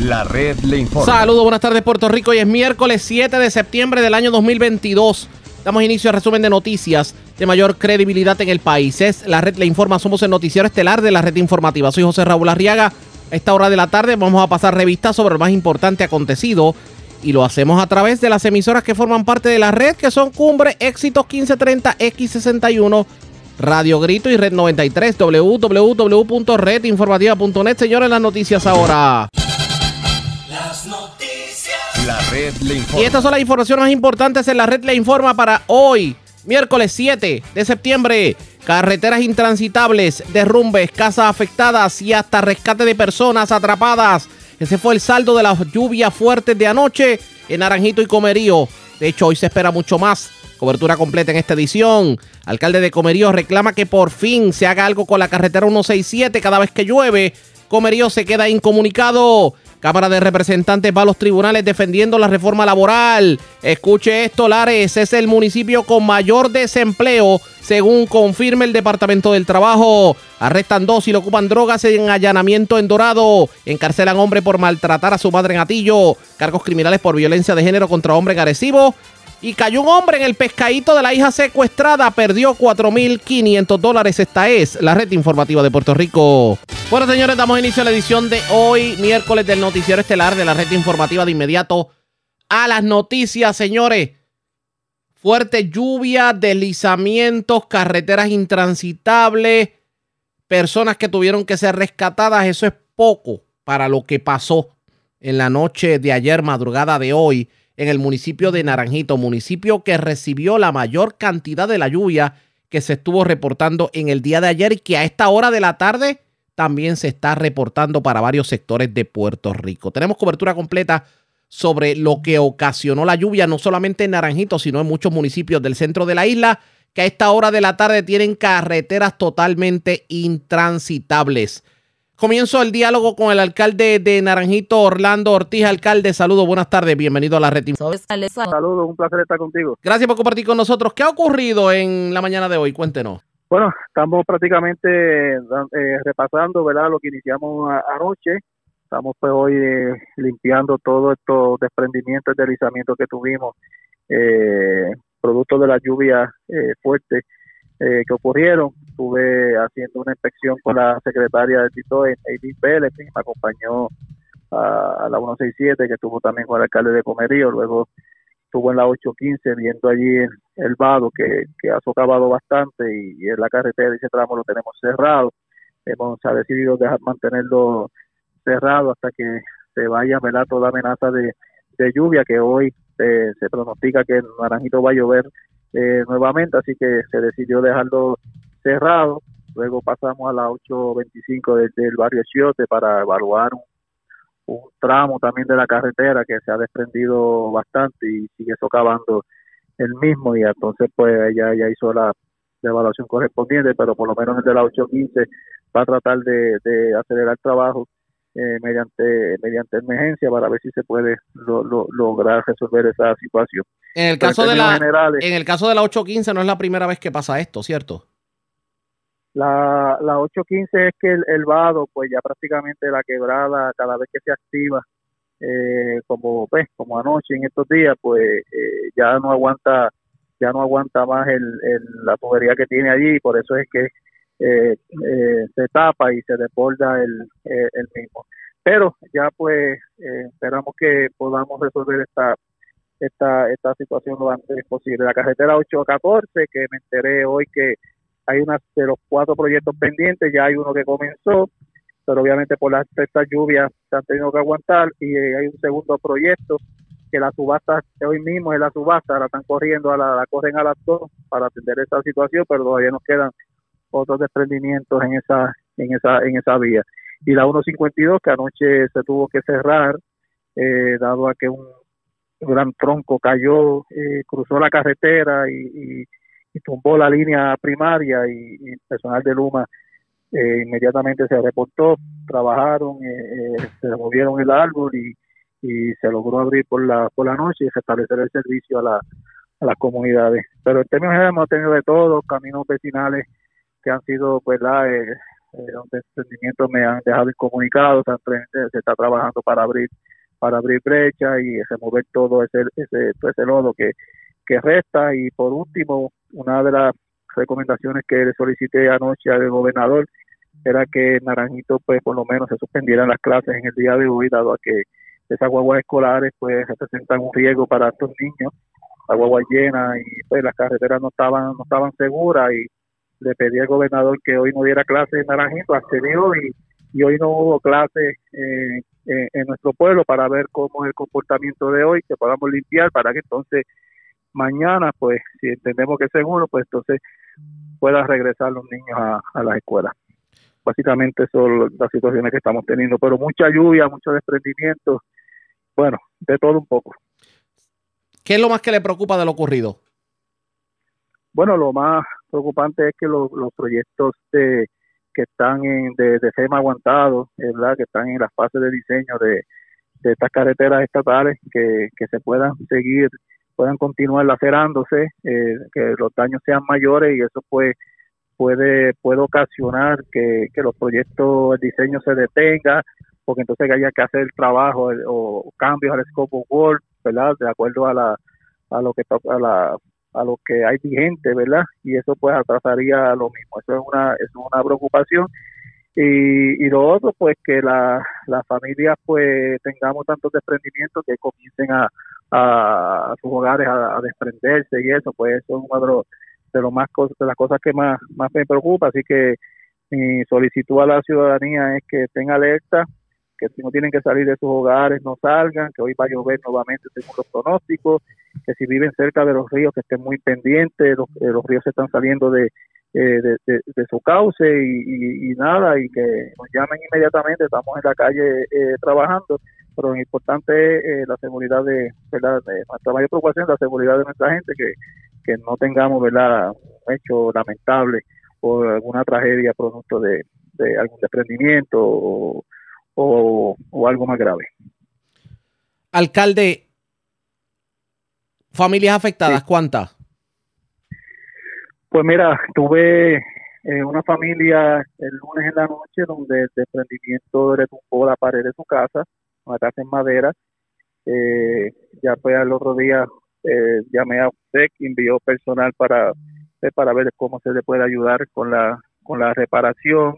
La red le informa. Saludos, buenas tardes Puerto Rico. Hoy es miércoles 7 de septiembre del año 2022. Damos inicio al resumen de noticias de mayor credibilidad en el país. Es la red le informa. Somos el noticiero estelar de la red informativa. Soy José Raúl Arriaga. A esta hora de la tarde vamos a pasar revistas sobre lo más importante acontecido y lo hacemos a través de las emisoras que forman parte de la red, que son Cumbre, Éxitos 1530, X61, Radio Grito y Red 93, www.redinformativa.net. Señores, las noticias ahora. Y estas son las informaciones más importantes en la red le informa para hoy, miércoles 7 de septiembre. Carreteras intransitables, derrumbes, casas afectadas y hasta rescate de personas atrapadas. Ese fue el saldo de las lluvias fuertes de anoche en Naranjito y Comerío. De hecho, hoy se espera mucho más. Cobertura completa en esta edición. Alcalde de Comerío reclama que por fin se haga algo con la carretera 167 cada vez que llueve. Comerío se queda incomunicado. Cámara de Representantes va a los tribunales defendiendo la reforma laboral. Escuche esto, Lares es el municipio con mayor desempleo, según confirma el Departamento del Trabajo. Arrestan dos y le ocupan drogas en allanamiento en Dorado. Encarcelan hombre por maltratar a su madre en Atillo. Cargos criminales por violencia de género contra hombre en Arecibo. Y cayó un hombre en el pescadito de la hija secuestrada. Perdió 4.500 dólares. Esta es la red informativa de Puerto Rico. Bueno, señores, damos inicio a la edición de hoy, miércoles del noticiero estelar de la red informativa de inmediato a las noticias, señores. Fuerte lluvia, deslizamientos, carreteras intransitables, personas que tuvieron que ser rescatadas. Eso es poco para lo que pasó en la noche de ayer, madrugada de hoy, en el municipio de Naranjito, municipio que recibió la mayor cantidad de la lluvia que se estuvo reportando en el día de ayer y que a esta hora de la tarde también se está reportando para varios sectores de Puerto Rico. Tenemos cobertura completa sobre lo que ocasionó la lluvia, no solamente en Naranjito, sino en muchos municipios del centro de la isla, que a esta hora de la tarde tienen carreteras totalmente intransitables. Comienzo el diálogo con el alcalde de Naranjito, Orlando Ortiz. Alcalde, saludos, buenas tardes, bienvenido a la red. Saludos, un placer estar contigo. Gracias por compartir con nosotros. ¿Qué ha ocurrido en la mañana de hoy? Cuéntenos. Bueno, estamos prácticamente eh, repasando, ¿verdad? Lo que iniciamos a- anoche. Estamos pues hoy eh, limpiando todos estos desprendimientos y deslizamientos que tuvimos, eh, producto de las lluvias eh, fuertes eh, que ocurrieron. Estuve haciendo una inspección con la secretaria del TITO, Eileen Vélez, que me acompañó a, a la 167, que estuvo también con el alcalde de Comerío. Luego estuvo en la 815 viendo allí el, el vado que, ha socavado bastante y, en la carretera ese tramo lo tenemos cerrado. Hemos ha decidido dejar mantenerlo cerrado hasta que se vaya ¿verdad? toda amenaza de, de lluvia que hoy eh, se pronostica que en Naranjito va a llover eh, nuevamente, así que se decidió dejarlo cerrado. Luego pasamos a la 825 desde el barrio Chiote para evaluar un, un tramo también de la carretera que se ha desprendido bastante y sigue socavando el mismo y entonces pues ella ya hizo la, la evaluación correspondiente, pero por lo menos el de la 815 va a tratar de, de acelerar el trabajo eh, mediante mediante emergencia para ver si se puede lo- lo- lograr resolver esa situación. En el caso de la generales, en el caso de la 815 no es la primera vez que pasa esto, ¿cierto? La, la 815 es que el, el vado, pues ya prácticamente la quebrada, cada vez que se activa, eh, como pues, como anoche en estos días, pues eh, ya no aguanta ya no aguanta más el, la tubería que tiene allí, por eso es que eh, eh, se tapa y se desborda el, el mismo. Pero ya pues eh, esperamos que podamos resolver esta esta esta situación lo antes posible. La carretera 814, que me enteré hoy que hay una de los cuatro proyectos pendientes, ya hay uno que comenzó, pero obviamente por las estas lluvias se han tenido que aguantar y eh, hay un segundo proyecto que la subasta hoy mismo es la subasta, la están corriendo, a la, la corren a las dos para atender esta situación, pero todavía nos quedan otros desprendimientos en esa en esa en esa vía. Y la 152 que anoche se tuvo que cerrar eh, dado a que un gran tronco cayó, eh, cruzó la carretera y, y, tumbó la línea primaria y, y personal de Luma eh, inmediatamente se reportó, trabajaron, eh, eh, se removieron el árbol y, se logró abrir por la por la noche y restablecer el servicio a, la, a las comunidades. Pero en términos generales hemos tenido de todo, caminos vecinales que han sido pues la, eh, eh, los desprendimientos me han dejado incomunicado, han- se está trabajando para abrir para abrir brecha y remover todo ese, ese, ese lodo que, que resta. Y por último, una de las recomendaciones que le solicité anoche al gobernador era que en Naranjito, pues por lo menos se suspendieran las clases en el día de hoy, dado a que esas guaguas escolares pues representan un riesgo para estos niños, la guagua llena y pues las carreteras no estaban no estaban seguras y le pedí al gobernador que hoy no diera clases en Naranjito, accedió y, hoy no hubo clases eh, en, en nuestro pueblo para ver cómo es el comportamiento de hoy, que podamos limpiar para que entonces mañana, pues si entendemos que es seguro, pues entonces puedan regresar los niños a, a las escuelas. Básicamente son las situaciones que estamos teniendo, pero mucha lluvia, mucho desprendimiento, bueno, de todo un poco. ¿Qué es lo más que le preocupa de lo ocurrido? Bueno, lo más preocupante es que los, los proyectos de, que están en, de, de FEMA aguantados, ¿verdad? que están en las fases de diseño de, de estas carreteras estatales, que, que se puedan seguir, puedan continuar lacerándose, eh, que los daños sean mayores y eso pues puede puede ocasionar que, que los proyectos, el diseño se detenga, porque entonces haya que hacer trabajo eh, o cambios al scope of work, ¿verdad? De acuerdo a la a lo que a la a lo que hay vigente, ¿verdad? Y eso pues atrasaría lo mismo. Eso es una es una preocupación. Y, y lo otro, pues que la, las familias pues tengamos tantos desprendimientos que comiencen a, a, sus hogares a, desprenderse y eso, pues eso es uno de los de lo más de las cosas que más, más me preocupa. Así que mi solicitud a la ciudadanía es que estén alerta, que si no tienen que salir de sus hogares, no salgan, que hoy va a llover nuevamente según los pronósticos, que si viven cerca de los ríos, que estén muy pendientes, los, eh, los ríos se están saliendo de, eh, de, de- su cauce y, y- y nada, y que nos llamen inmediatamente, estamos en la calle eh, trabajando, pero lo importante es eh, la seguridad de, ¿verdad? de nuestra mayor preocupación es la seguridad de nuestra gente, que, que no tengamos ¿verdad? un hecho lamentable o alguna tragedia producto de, de algún desprendimiento o, o, o algo más grave. Alcalde, familias afectadas, ¿cuántas? Pues mira, tuve eh, una familia el lunes en la noche donde el desprendimiento retumbó la pared de su casa, casa en madera. Eh, ya pues al otro día eh, llamé a USEC, envió personal para, eh, para ver cómo se le puede ayudar con la, con la reparación.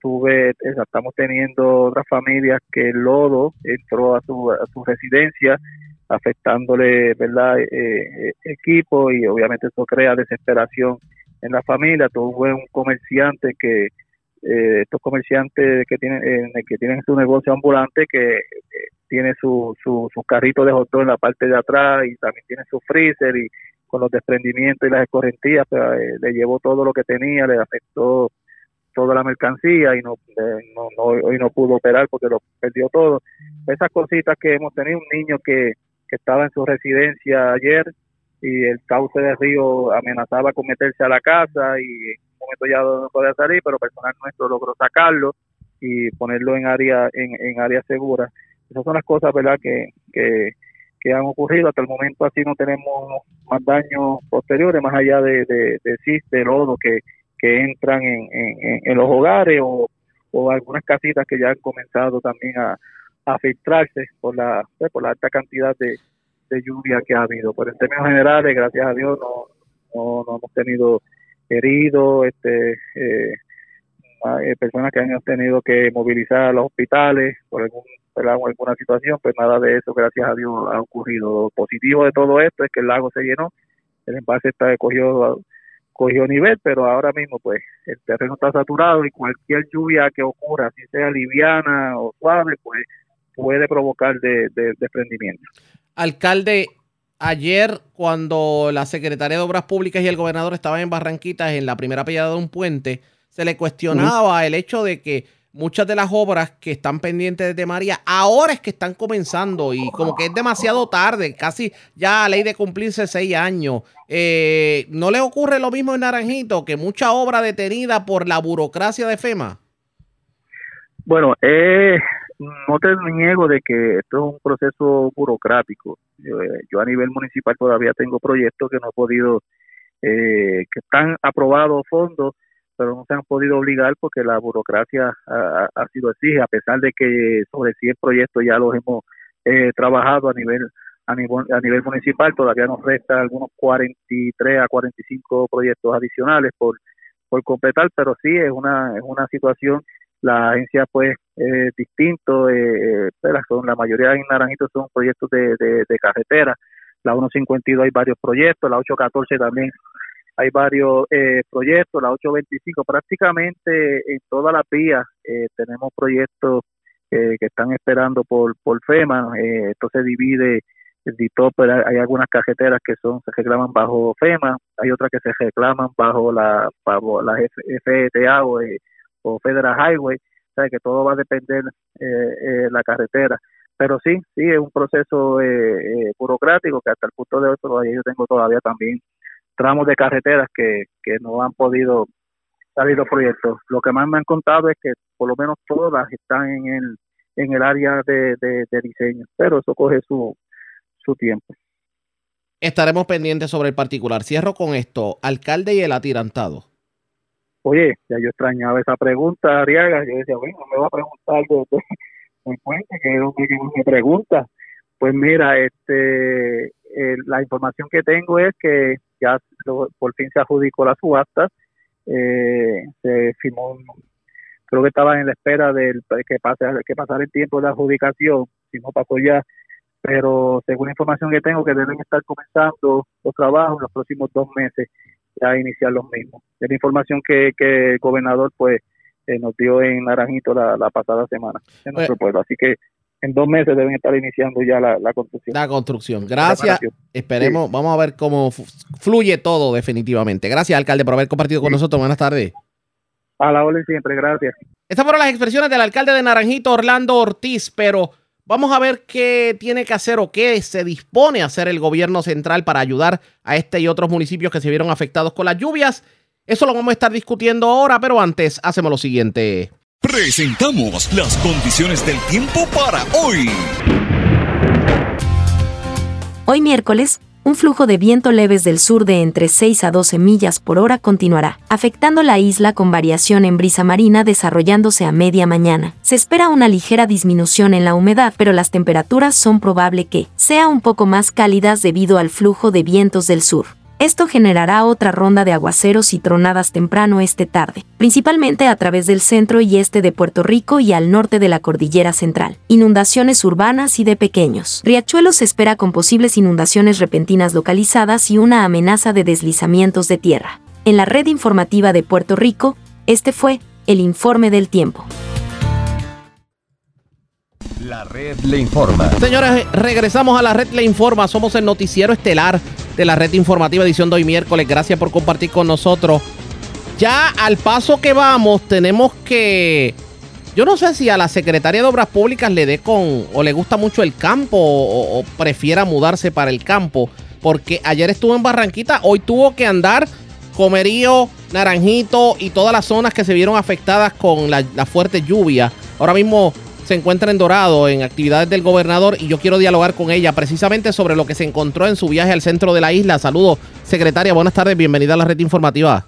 Tuve, estamos teniendo otras familias que el lodo entró a su, a su residencia afectándole verdad eh, eh, equipo y obviamente eso crea desesperación en la familia tuve un comerciante que eh, estos comerciantes que tienen eh, que tienen su negocio ambulante que eh, tiene su, su, su carrito de hot en la parte de atrás y también tiene su freezer y con los desprendimientos y las escorrentías pues, eh, le llevó todo lo que tenía le afectó toda la mercancía y no, eh, no, no hoy no pudo operar porque lo perdió todo. Esas cositas que hemos tenido un niño que que estaba en su residencia ayer y el cauce del río amenazaba con meterse a la casa y momento ya no podía salir, pero personal nuestro logró sacarlo y ponerlo en área en, en área segura. Esas son las cosas, ¿verdad?, que, que, han ocurrido. Hasta el momento así no tenemos más daños posteriores, más allá de, de, de lodo que, que entran en, en, en los hogares o, o algunas casitas que ya han comenzado también a, a filtrarse por la pues, por la alta cantidad de, de lluvia que ha habido. Pero en términos generales, gracias a Dios, no, no, no hemos tenido heridos, este, eh, personas que han tenido que movilizar a los hospitales por algún, alguna situación, pues nada de eso, gracias a Dios, ha ocurrido. Lo positivo de todo esto es que el lago se llenó, el envase está cogió cogió nivel, pero ahora mismo pues el terreno está saturado y cualquier lluvia que ocurra, si sea liviana o suave, pues puede provocar de, de, desprendimiento. Alcalde, ayer cuando la Secretaría de Obras Públicas y el gobernador estaban en Barranquitas en la primera pellada de un puente, se le cuestionaba el hecho de que muchas de las obras que están pendientes de María ahora es que están comenzando y como que es demasiado tarde, casi ya a ley de cumplirse seis años. Eh, ¿No le ocurre lo mismo en Naranjito, que mucha obra detenida por la burocracia de FEMA? Bueno, eh, no te niego de que esto es un proceso burocrático. Yo, eh, yo a nivel municipal todavía tengo proyectos que no he podido, eh, que están aprobados fondos, pero no se han podido obligar porque la burocracia ha, sido así, a pesar de que sobre 100 proyectos ya los hemos eh, trabajado a nivel a nivel, a nivel municipal, todavía nos resta algunos 43 a 45 proyectos adicionales por, por completar, pero sí es una, es una situación, la agencia pues es distinto, eh, son, la mayoría en Naranjito son proyectos de, de, carretera, la 152 hay varios proyectos, la 814 también hay varios eh, proyectos, la 825 prácticamente en todas las vías eh, tenemos proyectos eh, que están esperando por, por FEMA, eh, esto se divide pero hay algunas carreteras que son se reclaman bajo FEMA, hay otras que se reclaman bajo la bajo la FTA o, eh, o Federal Highway, o que todo va a depender eh, eh, la carretera. Pero sí, sí, es un proceso eh, burocrático que hasta el punto de hoy todavía yo tengo todavía también tramos de carreteras que, que no han podido salir los proyectos. Lo que más me han contado es que por lo menos todas están en el, en el área de, de, de diseño, pero eso coge su, su tiempo. Estaremos pendientes sobre el particular. Cierro con esto. Alcalde y el atirantado. Oye, ya yo extrañaba esa pregunta, Ariaga. Yo decía, bueno, me va a preguntar de, puente, que es que me pregunta. Pues mira, este, eh, la información que tengo es que ya por fin se adjudicó la subasta, eh, se firmó, creo que estaba en la espera del que pase que pasara el tiempo de adjudicación, si no pasó ya, pero según la información que tengo que deben estar comenzando los trabajos en los próximos dos meses ya iniciar los mismos. Es la información que, que el gobernador pues eh, nos dio en Naranjito la, la pasada semana en nuestro Pues- pueblo. Así que en dos meses deben estar iniciando ya la, la construcción. La construcción. Gracias. Esperemos, vamos a ver cómo fluye todo definitivamente. Gracias, alcalde, por haber compartido con nosotros. Buenas tardes. A la orden siempre, gracias. Estas fueron las expresiones del alcalde de Naranjito, Orlando Ortiz, pero vamos a ver qué tiene que hacer o qué se dispone a hacer el gobierno central para ayudar a este y otros municipios que se vieron afectados con las lluvias. Eso lo vamos a estar discutiendo ahora, pero antes hacemos lo siguiente. Presentamos las condiciones del tiempo para hoy. Hoy miércoles, un flujo de viento leves del sur de entre 6 a 12 millas por hora continuará, afectando la isla con variación en brisa marina desarrollándose a media mañana. Se espera una ligera disminución en la humedad, pero las temperaturas son probable que sea un poco más cálidas debido al flujo de vientos del sur. Esto generará otra ronda de aguaceros y tronadas temprano este tarde, principalmente a través del centro y este de Puerto Rico y al norte de la cordillera central. Inundaciones urbanas y de pequeños. Riachuelo se espera con posibles inundaciones repentinas localizadas y una amenaza de deslizamientos de tierra. En la red informativa de Puerto Rico, este fue el informe del tiempo. La red le informa. Señores, regresamos a la red Le Informa. Somos el noticiero estelar de la red informativa edición de hoy miércoles. Gracias por compartir con nosotros. Ya al paso que vamos, tenemos que. Yo no sé si a la secretaria de Obras Públicas le dé con. o le gusta mucho el campo o, prefiera mudarse para el campo. Porque ayer estuvo en Barranquita, hoy tuvo que andar Comerío, Naranjito y todas las zonas que se vieron afectadas con la, la fuerte lluvia. Ahora mismo se encuentra en Dorado en actividades del gobernador y yo quiero dialogar con ella precisamente sobre lo que se encontró en su viaje al centro de la isla. Saludos, secretaria, buenas tardes, bienvenida a la red informativa.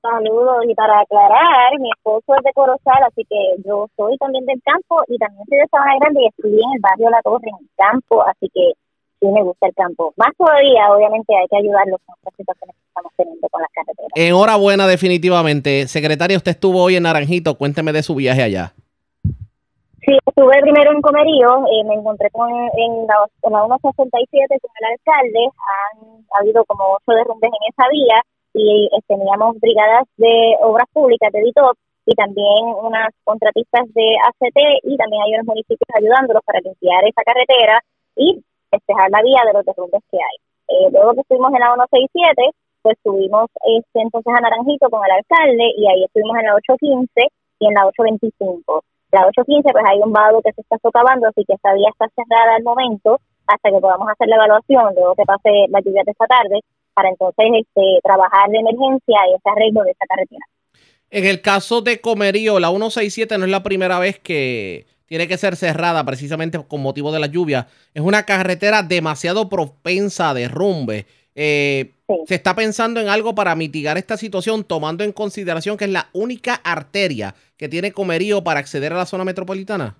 Saludos y para aclarar, mi esposo es de Corozal, así que yo soy también del campo y también soy de Sabana Grande y estudié en el barrio La Torre, en el campo, así que sí me gusta el campo. Más todavía, obviamente, hay que ayudarlos con estas situaciones que estamos teniendo con las carreteras. Enhorabuena definitivamente. Secretaria, usted estuvo hoy en Naranjito, cuénteme de su viaje allá. Sí, estuve primero en Comerío, eh, me encontré con, en, la, en la 167 con el alcalde, han habido como ocho derrumbes en esa vía y eh, teníamos brigadas de obras públicas de DITOP y también unas contratistas de ACT y también hay unos municipios ayudándolos para limpiar esa carretera y despejar la vía de los derrumbes que hay. Eh, luego que estuvimos en la 167, pues subimos este, entonces a Naranjito con el alcalde y ahí estuvimos en la 815 y en la 825. La 815 pues hay un vado que se está socavando, así que esta vía está cerrada al momento hasta que podamos hacer la evaluación, luego que pase la lluvia de esta tarde, para entonces este, trabajar de emergencia y ese arreglo de esta carretera. En el caso de Comerío, la 167 no es la primera vez que tiene que ser cerrada precisamente con motivo de la lluvia. Es una carretera demasiado propensa a derrumbe. Eh, se está pensando en algo para mitigar esta situación, tomando en consideración que es la única arteria que tiene comerío para acceder a la zona metropolitana.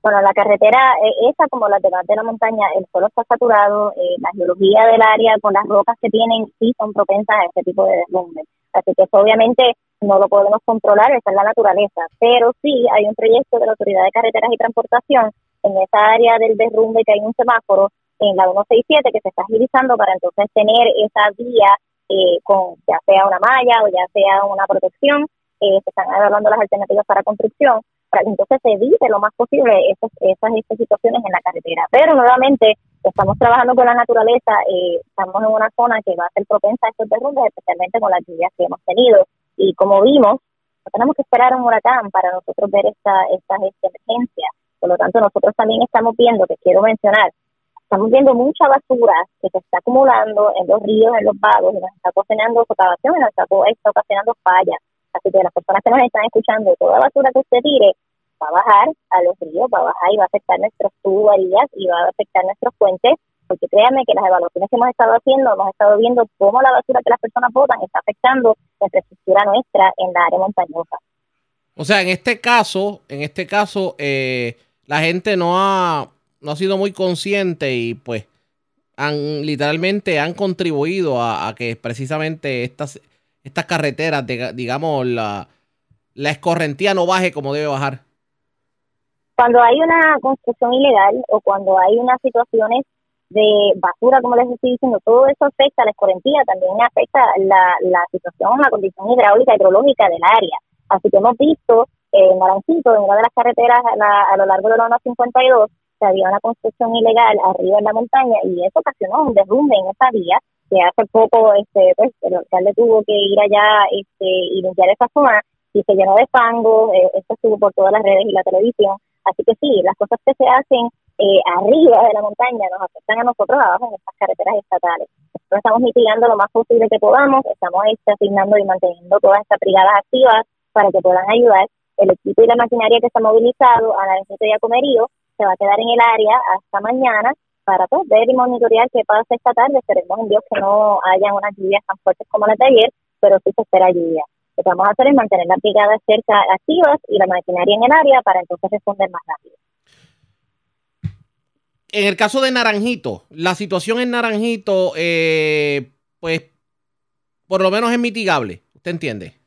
Bueno, la carretera, eh, esa como la demás de la montaña, el suelo está saturado, eh, la geología del área con las rocas que tienen sí son propensas a este tipo de derrumbe. Así que eso obviamente no lo podemos controlar, esa es la naturaleza. Pero sí hay un proyecto de la Autoridad de Carreteras y Transportación en esa área del derrumbe que hay un semáforo en la 167 que se está agilizando para entonces tener esa vía eh, con ya sea una malla o ya sea una protección. Eh, se están evaluando las alternativas para construcción para que entonces se evite lo más posible esas, esas, situaciones en la carretera. Pero nuevamente estamos trabajando con la naturaleza, eh, estamos en una zona que va a ser propensa a estos derrumbes, especialmente con las lluvias que hemos tenido. Y como vimos, no tenemos que esperar un huracán para nosotros ver esta, estas emergencias. Por lo tanto, nosotros también estamos viendo, que quiero mencionar, estamos viendo mucha basura que se está acumulando en los ríos, en los vagos, y nos está ocasionando socavación y nos está, está ocasionando fallas. Así que las personas que nos están escuchando, toda basura que usted tire va a bajar a los ríos, va a bajar y va a afectar nuestras tuberías y va a afectar nuestros puentes, porque créanme que las evaluaciones que hemos estado haciendo, hemos estado viendo cómo la basura que las personas botan está afectando la infraestructura nuestra en la área montañosa. O sea, en este caso, en este caso, eh, la gente no ha, no ha sido muy consciente y pues han literalmente han contribuido a que precisamente estas estas carreteras, digamos, la, la escorrentía no baje como debe bajar? Cuando hay una construcción ilegal o cuando hay unas situaciones de basura, como les estoy diciendo, todo eso afecta a la escorrentía, también afecta la, la situación, la condición hidráulica, hidrológica del área. Así que hemos visto en Naranjito, en una de las carreteras a, lo largo de la 152, había una construcción ilegal arriba en la montaña y eso ocasionó un derrumbe en esa vía que hace poco este pues el alcalde tuvo que ir allá este y limpiar esa zona y se llenó de fango, eh, esto estuvo por todas las redes y la televisión, así que sí, las cosas que se hacen eh, arriba de la montaña nos afectan a nosotros abajo en estas carreteras estatales. Nosotros estamos mitigando lo más posible que podamos, estamos este, asignando y manteniendo todas estas brigadas activas para que puedan ayudar. El equipo y la maquinaria que está movilizado a la y a Comerío se va a quedar en el área hasta mañana para pues, ver y monitorear qué pasa esta tarde. Esperemos en Dios que no haya unas lluvias tan fuertes como las de ayer, pero sí se espera lluvia. Lo que vamos a hacer es mantener las brigadas cerca activas y la maquinaria en el área para entonces responder más rápido. En el caso de Naranjito, la situación en Naranjito, eh, pues, por lo menos es mitigable. ¿Usted entiende?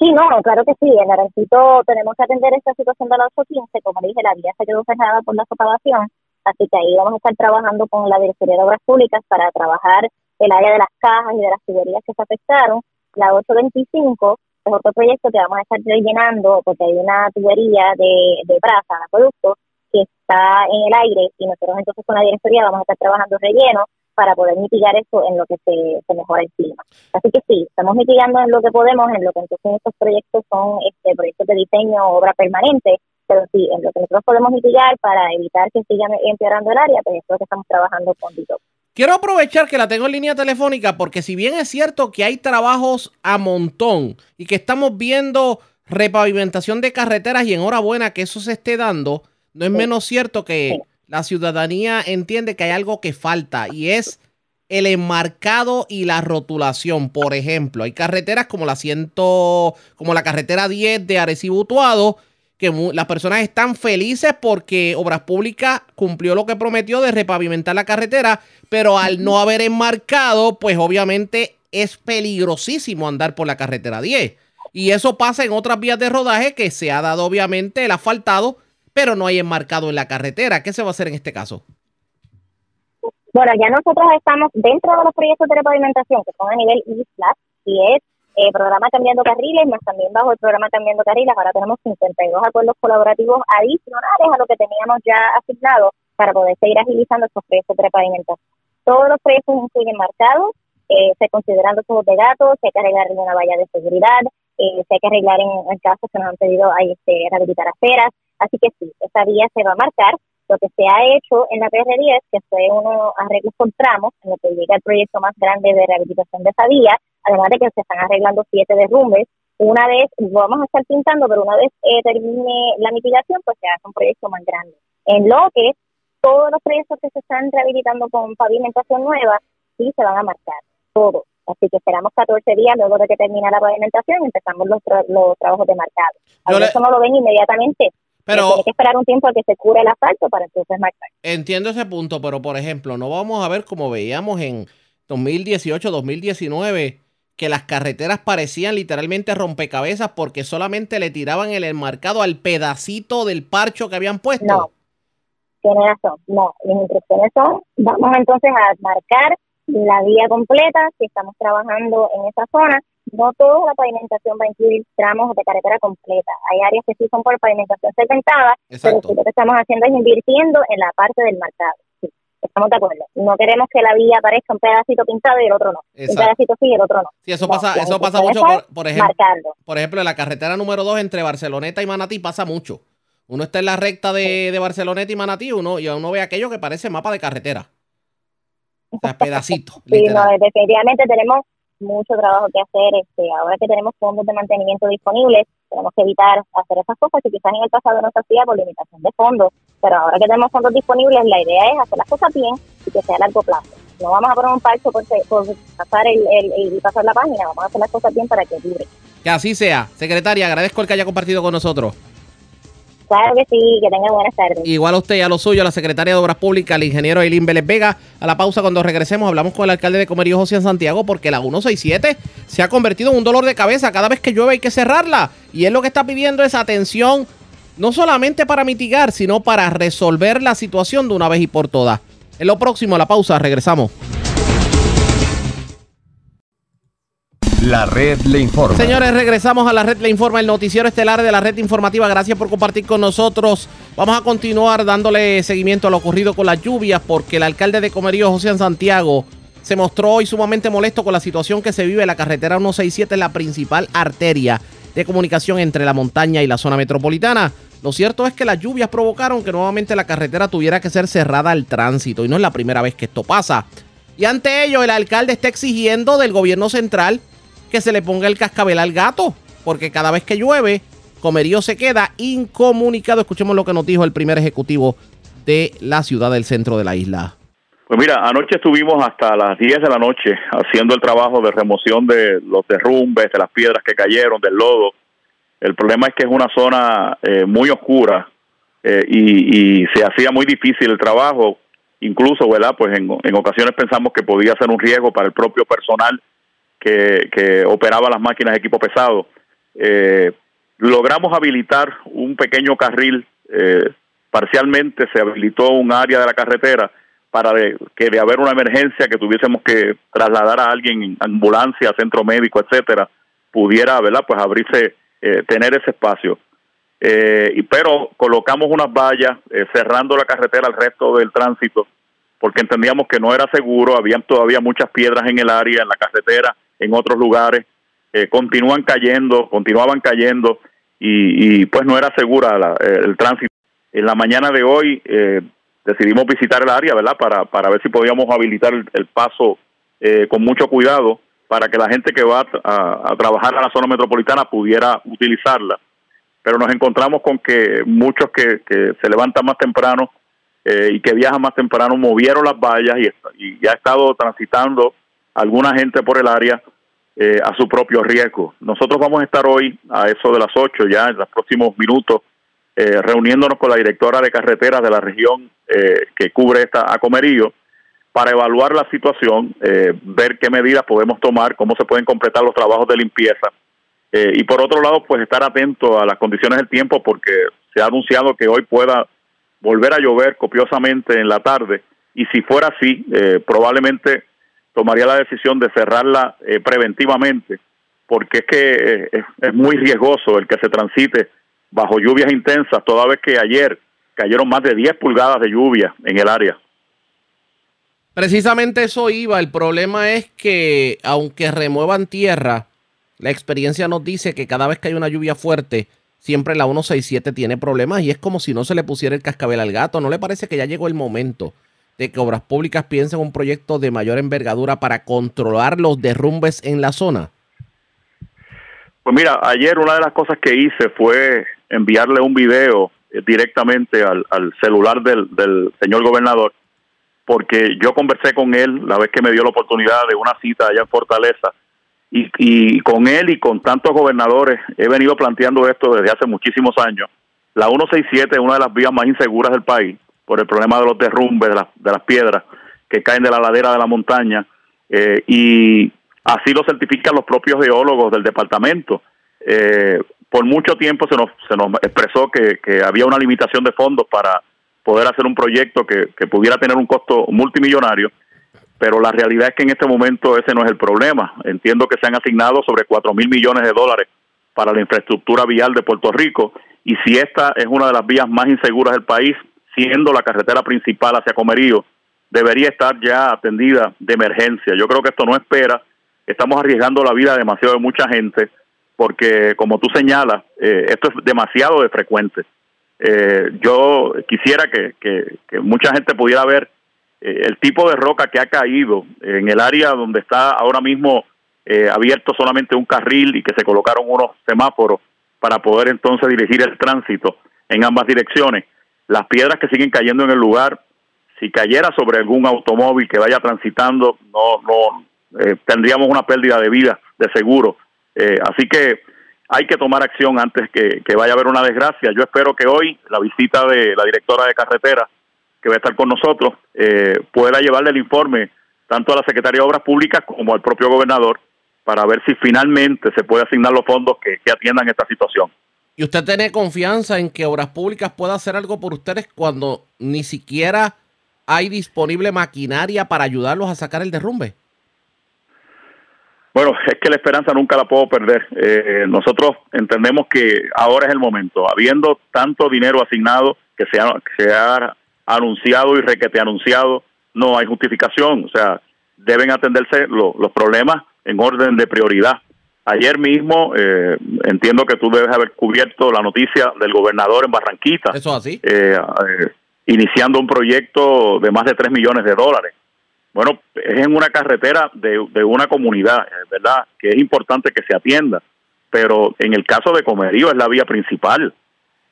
Sí, no, claro que sí. En Naranjito tenemos que atender esta situación de la 815. Como dije, la vía se quedó cerrada por la sopavación Así que ahí vamos a estar trabajando con la Directoría de Obras Públicas para trabajar el área de las cajas y de las tuberías que se afectaron. La 825 es otro proyecto que vamos a estar rellenando porque hay una tubería de, de brasa, de acueducto, que está en el aire y nosotros entonces con la directoría vamos a estar trabajando relleno para poder mitigar eso en lo que se, se mejora el clima. Así que sí, estamos mitigando en lo que podemos, en lo que entonces estos proyectos son este proyectos de diseño, obra permanente, pero sí, en lo que nosotros podemos mitigar para evitar que sigan empeorando el área, pues es lo que estamos trabajando con Dito. Quiero aprovechar que la tengo en línea telefónica porque si bien es cierto que hay trabajos a montón y que estamos viendo repavimentación de carreteras y enhorabuena que eso se esté dando, no es menos cierto que la ciudadanía entiende que hay algo que falta y es el enmarcado y la rotulación. Por ejemplo, hay carreteras como la ciento, como la carretera 10 de Arecibo Utuado, que las personas están felices porque Obras Públicas cumplió lo que prometió de repavimentar la carretera, pero al no haber enmarcado, pues obviamente es peligrosísimo andar por la carretera 10. Y eso pasa en otras vías de rodaje que se ha dado obviamente el asfaltado, pero no hay enmarcado en la carretera. ¿Qué se va a hacer en este caso? Bueno, ya nosotros estamos dentro de los proyectos de repavimentación que son a nivel isla y es eh, programa Cambiando Carriles, más también bajo el programa Cambiando Carriles, ahora tenemos 52 acuerdos colaborativos adicionales a lo que teníamos ya asignado para poder seguir agilizando estos proyectos de repavimentación. Todos los proyectos incluyen marcados, eh, se consideran los ojos de gato, se arreglar una valla de seguridad, eh, se hay que arreglar en, el caso que nos han pedido ahí, este, rehabilitar aceras, así que sí, esa vía se va a marcar. Lo que se ha hecho en la PR10, que fue uno arreglos con tramos, en lo que llega el proyecto más grande de rehabilitación de esa vía, además de que se están arreglando siete derrumbes. Una vez, vamos a estar pintando, pero una vez eh, termine la mitigación, pues se hace un proyecto más grande. En lo que todos los proyectos que se están rehabilitando con pavimentación nueva sí se van a marcar, todos. Así que esperamos 14 días luego de que termine la pavimentación y empezamos los, los trabajos de marcado. A eso no lo ven inmediatamente. Pero tiene que esperar un tiempo a que se cure el asfalto para entonces marcar. Entiendo ese punto, pero por ejemplo, no vamos a ver como veíamos en 2018, 2019 que las carreteras parecían literalmente rompecabezas porque solamente le tiraban el enmarcado al pedacito del parcho que habían puesto. No, tiene razón. No, mis instrucciones son, vamos entonces a marcar la vía completa, si estamos trabajando en esa zona. No toda la pavimentación va a incluir tramos de carretera completa. Hay áreas que sí son por pavimentación segmentada, pero lo que estamos haciendo es invirtiendo en la parte del marcado. Sí, estamos de acuerdo. No queremos que la vía aparezca un pedacito pintado y el otro no. Un pedacito sí y el otro no. Sí, eso pasa, eso pasa mucho, por, ejemplo, por ejemplo, en la carretera número 2 entre Barceloneta y Manatí pasa mucho. Uno está en la recta de, de Barceloneta y Manatí uno, y uno ve aquello que parece mapa de carretera. O sea, pedacito. sí, no, definitivamente tenemos mucho trabajo que hacer. Este, ahora que tenemos fondos de mantenimiento disponibles, tenemos que evitar hacer esas cosas que quizás en el pasado no se hacía por limitación de fondos. Pero ahora que tenemos fondos disponibles, la idea es hacer las cosas bien y que sea a largo plazo. No vamos a poner un parcho por, pasar el, el, pasar la página, vamos a hacer las cosas bien para que dure. Que así sea. Secretaria, agradezco el que haya compartido con nosotros. Claro que sí, que tenga buenas tardes. Igual a usted y a lo suyo, a la secretaria de Obras Públicas, el ingeniero Eileen Vélez Vega. A la pausa, cuando regresemos, hablamos con el alcalde de Comerío, José Santiago, porque la 167 se ha convertido en un dolor de cabeza. Cada vez que llueve hay que cerrarla. Y él lo que está pidiendo es atención, no solamente para mitigar, sino para resolver la situación de una vez y por todas. En lo próximo, a la pausa, regresamos. La red le informa. Señores, regresamos a la red le informa, el noticiero estelar de la red informativa. Gracias por compartir con nosotros. Vamos a continuar dándole seguimiento a lo ocurrido con las lluvias porque el alcalde de Comerío, José Santiago, se mostró hoy sumamente molesto con la situación que se vive en la carretera 167, la principal arteria de comunicación entre la montaña y la zona metropolitana. Lo cierto es que las lluvias provocaron que nuevamente la carretera tuviera que ser cerrada al tránsito y no es la primera vez que esto pasa. Y ante ello, el alcalde está exigiendo del gobierno central que se le ponga el cascabel al gato, porque cada vez que llueve, Comerío se queda incomunicado. Escuchemos lo que nos dijo el primer ejecutivo de la ciudad del centro de la isla. Pues mira, anoche estuvimos hasta las 10 de la noche haciendo el trabajo de remoción de los derrumbes, de las piedras que cayeron, del lodo. El problema es que es una zona eh, muy oscura eh, y, se hacía muy difícil el trabajo. Incluso, ¿verdad? Pues en, en ocasiones pensamos que podía ser un riesgo para el propio personal que, operaba las máquinas de equipo pesado. Eh, logramos habilitar un pequeño carril, eh, parcialmente se habilitó un área de la carretera para que de haber una emergencia que tuviésemos que trasladar a alguien en ambulancia, centro médico, etcétera, pudiera, ¿verdad? Pues abrirse, eh, tener ese espacio. y, pero colocamos unas vallas cerrando la carretera al resto del tránsito porque entendíamos que no era seguro, habían todavía muchas piedras en el área, en la carretera, en otros lugares, eh, continúan cayendo, continuaban cayendo y, pues no era segura eh, el tránsito. En la mañana de hoy eh, decidimos visitar el área, ¿verdad? Para, para ver si podíamos habilitar el, paso con mucho cuidado para que la gente que va a, trabajar a la zona metropolitana pudiera utilizarla. Pero nos encontramos con que muchos que, se levantan más temprano y que viajan más temprano movieron las vallas y, y ha estado transitando alguna gente por el área eh, a su propio riesgo. Nosotros vamos a estar hoy a eso de las 8 ya en los próximos minutos eh, reuniéndonos con la directora de carreteras de la región eh, que cubre esta Acomerío para evaluar la situación, ver qué medidas podemos tomar, cómo se pueden completar los trabajos de limpieza y por otro lado pues estar atento a las condiciones del tiempo porque se ha anunciado que hoy pueda volver a llover copiosamente en la tarde y si fuera así probablemente tomaría la decisión de cerrarla eh, preventivamente, porque es que eh, es, muy riesgoso el que se transite bajo lluvias intensas, toda vez que ayer cayeron más de 10 pulgadas de lluvia en el área. Precisamente eso iba. El problema es que aunque remuevan tierra, la experiencia nos dice que cada vez que hay una lluvia fuerte, siempre la 167 tiene problemas y es como si no se le pusiera el cascabel al gato. ¿No le parece que ya llegó el momento de que Obras Públicas piensa en un proyecto de mayor envergadura para controlar los derrumbes en la zona? Pues mira, ayer una de las cosas que hice fue enviarle un video eh, directamente al, celular del, señor gobernador, porque yo conversé con él la vez que me dio la oportunidad de una cita allá en Fortaleza y, y con él y con tantos gobernadores he venido planteando esto desde hace muchísimos años. La 167 es una de las vías más inseguras del país por el problema de los derrumbes, de, las de las piedras que caen de la ladera de la montaña eh, y así lo certifican los propios geólogos del departamento. Eh, por mucho tiempo se nos, se nos expresó que, que había una limitación de fondos para poder hacer un proyecto que pudiera tener un costo multimillonario, pero la realidad es que en este momento ese no es el problema. Entiendo que se han asignado sobre 4 mil millones de dólares para la infraestructura vial de Puerto Rico y si esta es una de las vías más inseguras del país, siendo la carretera principal hacia Comerío, debería estar ya atendida de emergencia. Yo creo que esto no espera, estamos arriesgando la vida de demasiado de mucha gente porque como tú señalas, eh, esto es demasiado de frecuente. Eh, yo quisiera que, que, mucha gente pudiera ver eh, el tipo de roca que ha caído en el área donde está ahora mismo eh, abierto solamente un carril y que se colocaron unos semáforos para poder entonces dirigir el tránsito en ambas direcciones. Las piedras que siguen cayendo en el lugar, si cayera sobre algún automóvil que vaya transitando, no, no eh, tendríamos una pérdida de vida, de seguro. Así que hay que tomar acción antes que, vaya a haber una desgracia. Yo espero que hoy la visita de la directora de carretera, que va a estar con nosotros, eh, pueda llevarle el informe tanto a la Secretaría de Obras Públicas como al propio gobernador para ver si finalmente se puede asignar los fondos que, que atiendan esta situación. ¿Y usted tiene confianza en que Obras Públicas pueda hacer algo por ustedes cuando ni siquiera hay disponible maquinaria para ayudarlos a sacar el derrumbe? Bueno, es que la esperanza nunca la puedo perder. Eh, nosotros entendemos que ahora es el momento, habiendo tanto dinero asignado que se ha, se ha anunciado y requete anunciado, no hay justificación. O sea, deben atenderse los problemas en orden de prioridad. Ayer mismo, eh, entiendo que tú debes haber cubierto la noticia del gobernador en Barranquita. Eso así. Eh, iniciando un proyecto de más de 3 millones de dólares bueno, es en una carretera de, una comunidad, ¿verdad? Que es importante que se atienda. Pero en el caso de Comerío es la vía principal.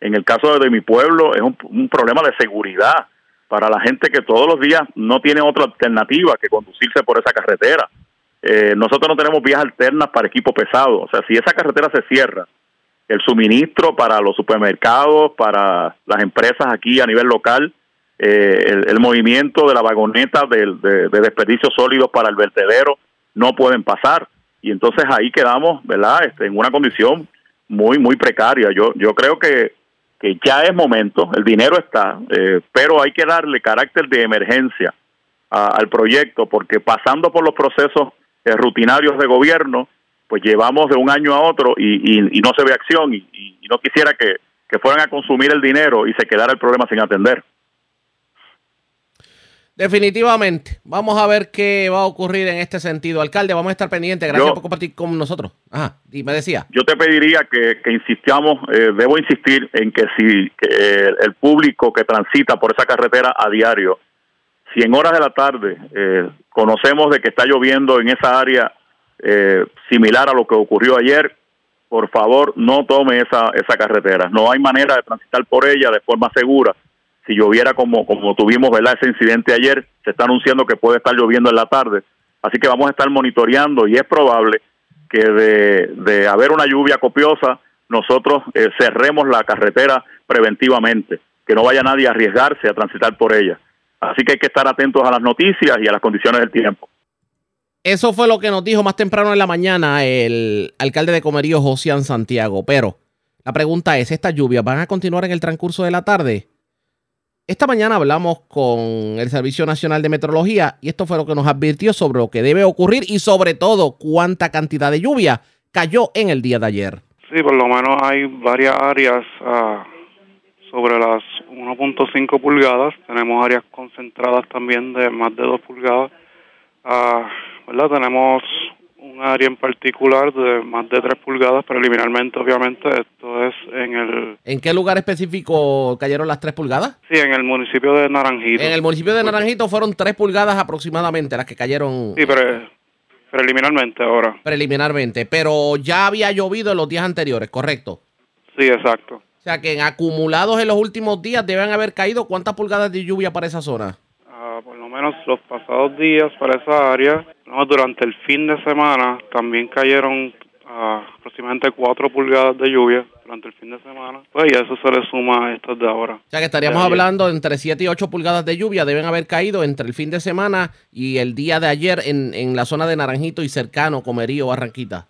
En el caso de mi pueblo es un, problema de seguridad para la gente que todos los días no tiene otra alternativa que conducirse por esa carretera. Eh, nosotros no tenemos vías alternas para equipo pesado. O sea, si esa carretera se cierra, el suministro para los supermercados, para las empresas aquí a nivel local, eh, el, movimiento de la vagoneta de, de, desperdicios sólidos para el vertedero no pueden pasar y entonces ahí quedamos verdad este, en una condición muy muy precaria yo yo creo que, que ya es momento el dinero está eh, pero hay que darle carácter de emergencia al proyecto porque pasando por los procesos eh, rutinarios de gobierno pues llevamos de un año a otro y, y, no se ve acción y, y no quisiera que, que fueran a consumir el dinero y se quedara el problema sin atender. Definitivamente. Vamos a ver qué va a ocurrir en este sentido. Alcalde, vamos a estar pendientes. Gracias por compartir con nosotros. Ajá, y me decía. Yo te pediría que, que insistamos, eh, debo insistir en que si el público que transita por esa carretera a diario, si en horas de la tarde eh, conocemos de que está lloviendo en esa área eh, similar a lo que ocurrió ayer, por favor no tome esa, esa carretera. No hay manera de transitar por ella de forma segura si lloviera como, como tuvimos ¿verdad? ese incidente ayer, se está anunciando que puede estar lloviendo en la tarde. Así que vamos a estar monitoreando y es probable que de, de haber una lluvia copiosa, nosotros eh, cerremos la carretera preventivamente, que no vaya nadie a arriesgarse a transitar por ella. Así que hay que estar atentos a las noticias y a las condiciones del tiempo. Eso fue lo que nos dijo más temprano en la mañana el alcalde de Comerío, José Santiago. Pero la pregunta es, ¿estas lluvias van a continuar en el transcurso de la tarde? Esta mañana hablamos con el Servicio Nacional de Meteorología y esto fue lo que nos advirtió sobre lo que debe ocurrir y sobre todo cuánta cantidad de lluvia cayó en el día de ayer. Sí, por lo menos hay varias áreas ah, sobre las 1.5 pulgadas. Tenemos áreas concentradas también de más de 2 pulgadas. Ah, ¿verdad? Tenemos un área en particular de más de 3 pulgadas, preliminarmente, obviamente, esto es en el... ¿En qué lugar específico cayeron las 3 pulgadas? Sí, en el municipio de Naranjito. En el municipio de Naranjito fueron 3 pulgadas aproximadamente las que cayeron. Sí, pero preliminarmente ahora. Preliminarmente, pero ya había llovido en los días anteriores, ¿correcto? Sí, exacto. O sea que en acumulados en los últimos días deben haber caído cuántas pulgadas de lluvia para esa zona. Por lo menos los pasados días para esa área, durante el fin de semana también cayeron ah, aproximadamente 4 pulgadas de lluvia durante el fin de semana. Pues y a eso se le suma estas de ahora. O sea que estaríamos hablando entre 7 y 8 pulgadas de lluvia deben haber caído entre el fin de semana y el día de ayer en, en la zona de Naranjito y cercano, Comerío, Barranquita.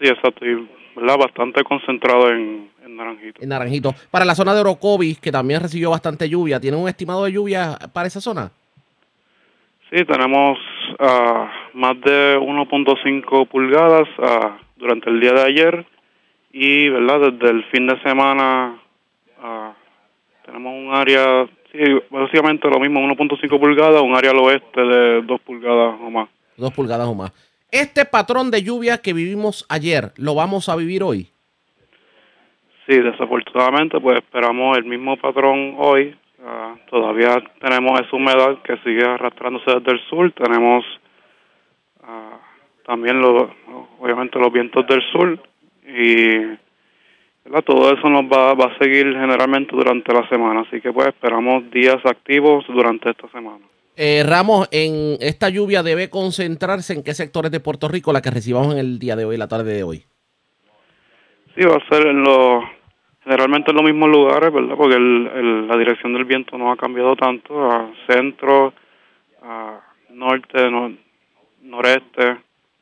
Sí, exacto. Y bastante concentrado en, Naranjito. En Naranjito. Para la zona de Orocovis, que también recibió bastante lluvia, ¿tiene un estimado de lluvia para esa zona? Sí, tenemos uh, más de 1.5 pulgadas uh, durante el día de ayer y, ¿verdad? Desde el fin de semana uh, tenemos un área, sí, básicamente lo mismo, 1.5 pulgadas, un área al oeste de 2 pulgadas o más. 2 pulgadas o más. Este patrón de lluvia que vivimos ayer, ¿lo vamos a vivir hoy? Sí, desafortunadamente, pues esperamos el mismo patrón hoy. Ah, todavía tenemos esa humedad que sigue arrastrándose desde el sur. Tenemos uh, también, lo, obviamente, los vientos del sur. Y todo eso nos va, va a seguir generalmente durante la semana. Así que, pues, esperamos días activos durante esta semana. Eh, Ramos, en esta lluvia debe concentrarse en qué sectores de Puerto Rico la que recibamos en el día de hoy, la tarde de hoy. Sí, va a ser en los, generalmente en los mismos lugares, ¿verdad? Porque la dirección del viento no ha cambiado tanto a centro, a norte, noreste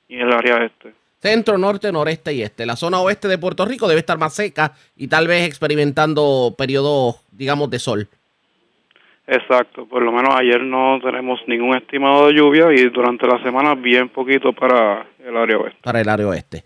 y el área este. Centro, norte, noreste y este. La zona oeste de Puerto Rico debe estar más seca y tal vez experimentando periodos, digamos, de sol. Exacto, por lo menos ayer no tenemos ningún estimado de lluvia y durante la semana bien poquito para el área oeste. Para el área oeste.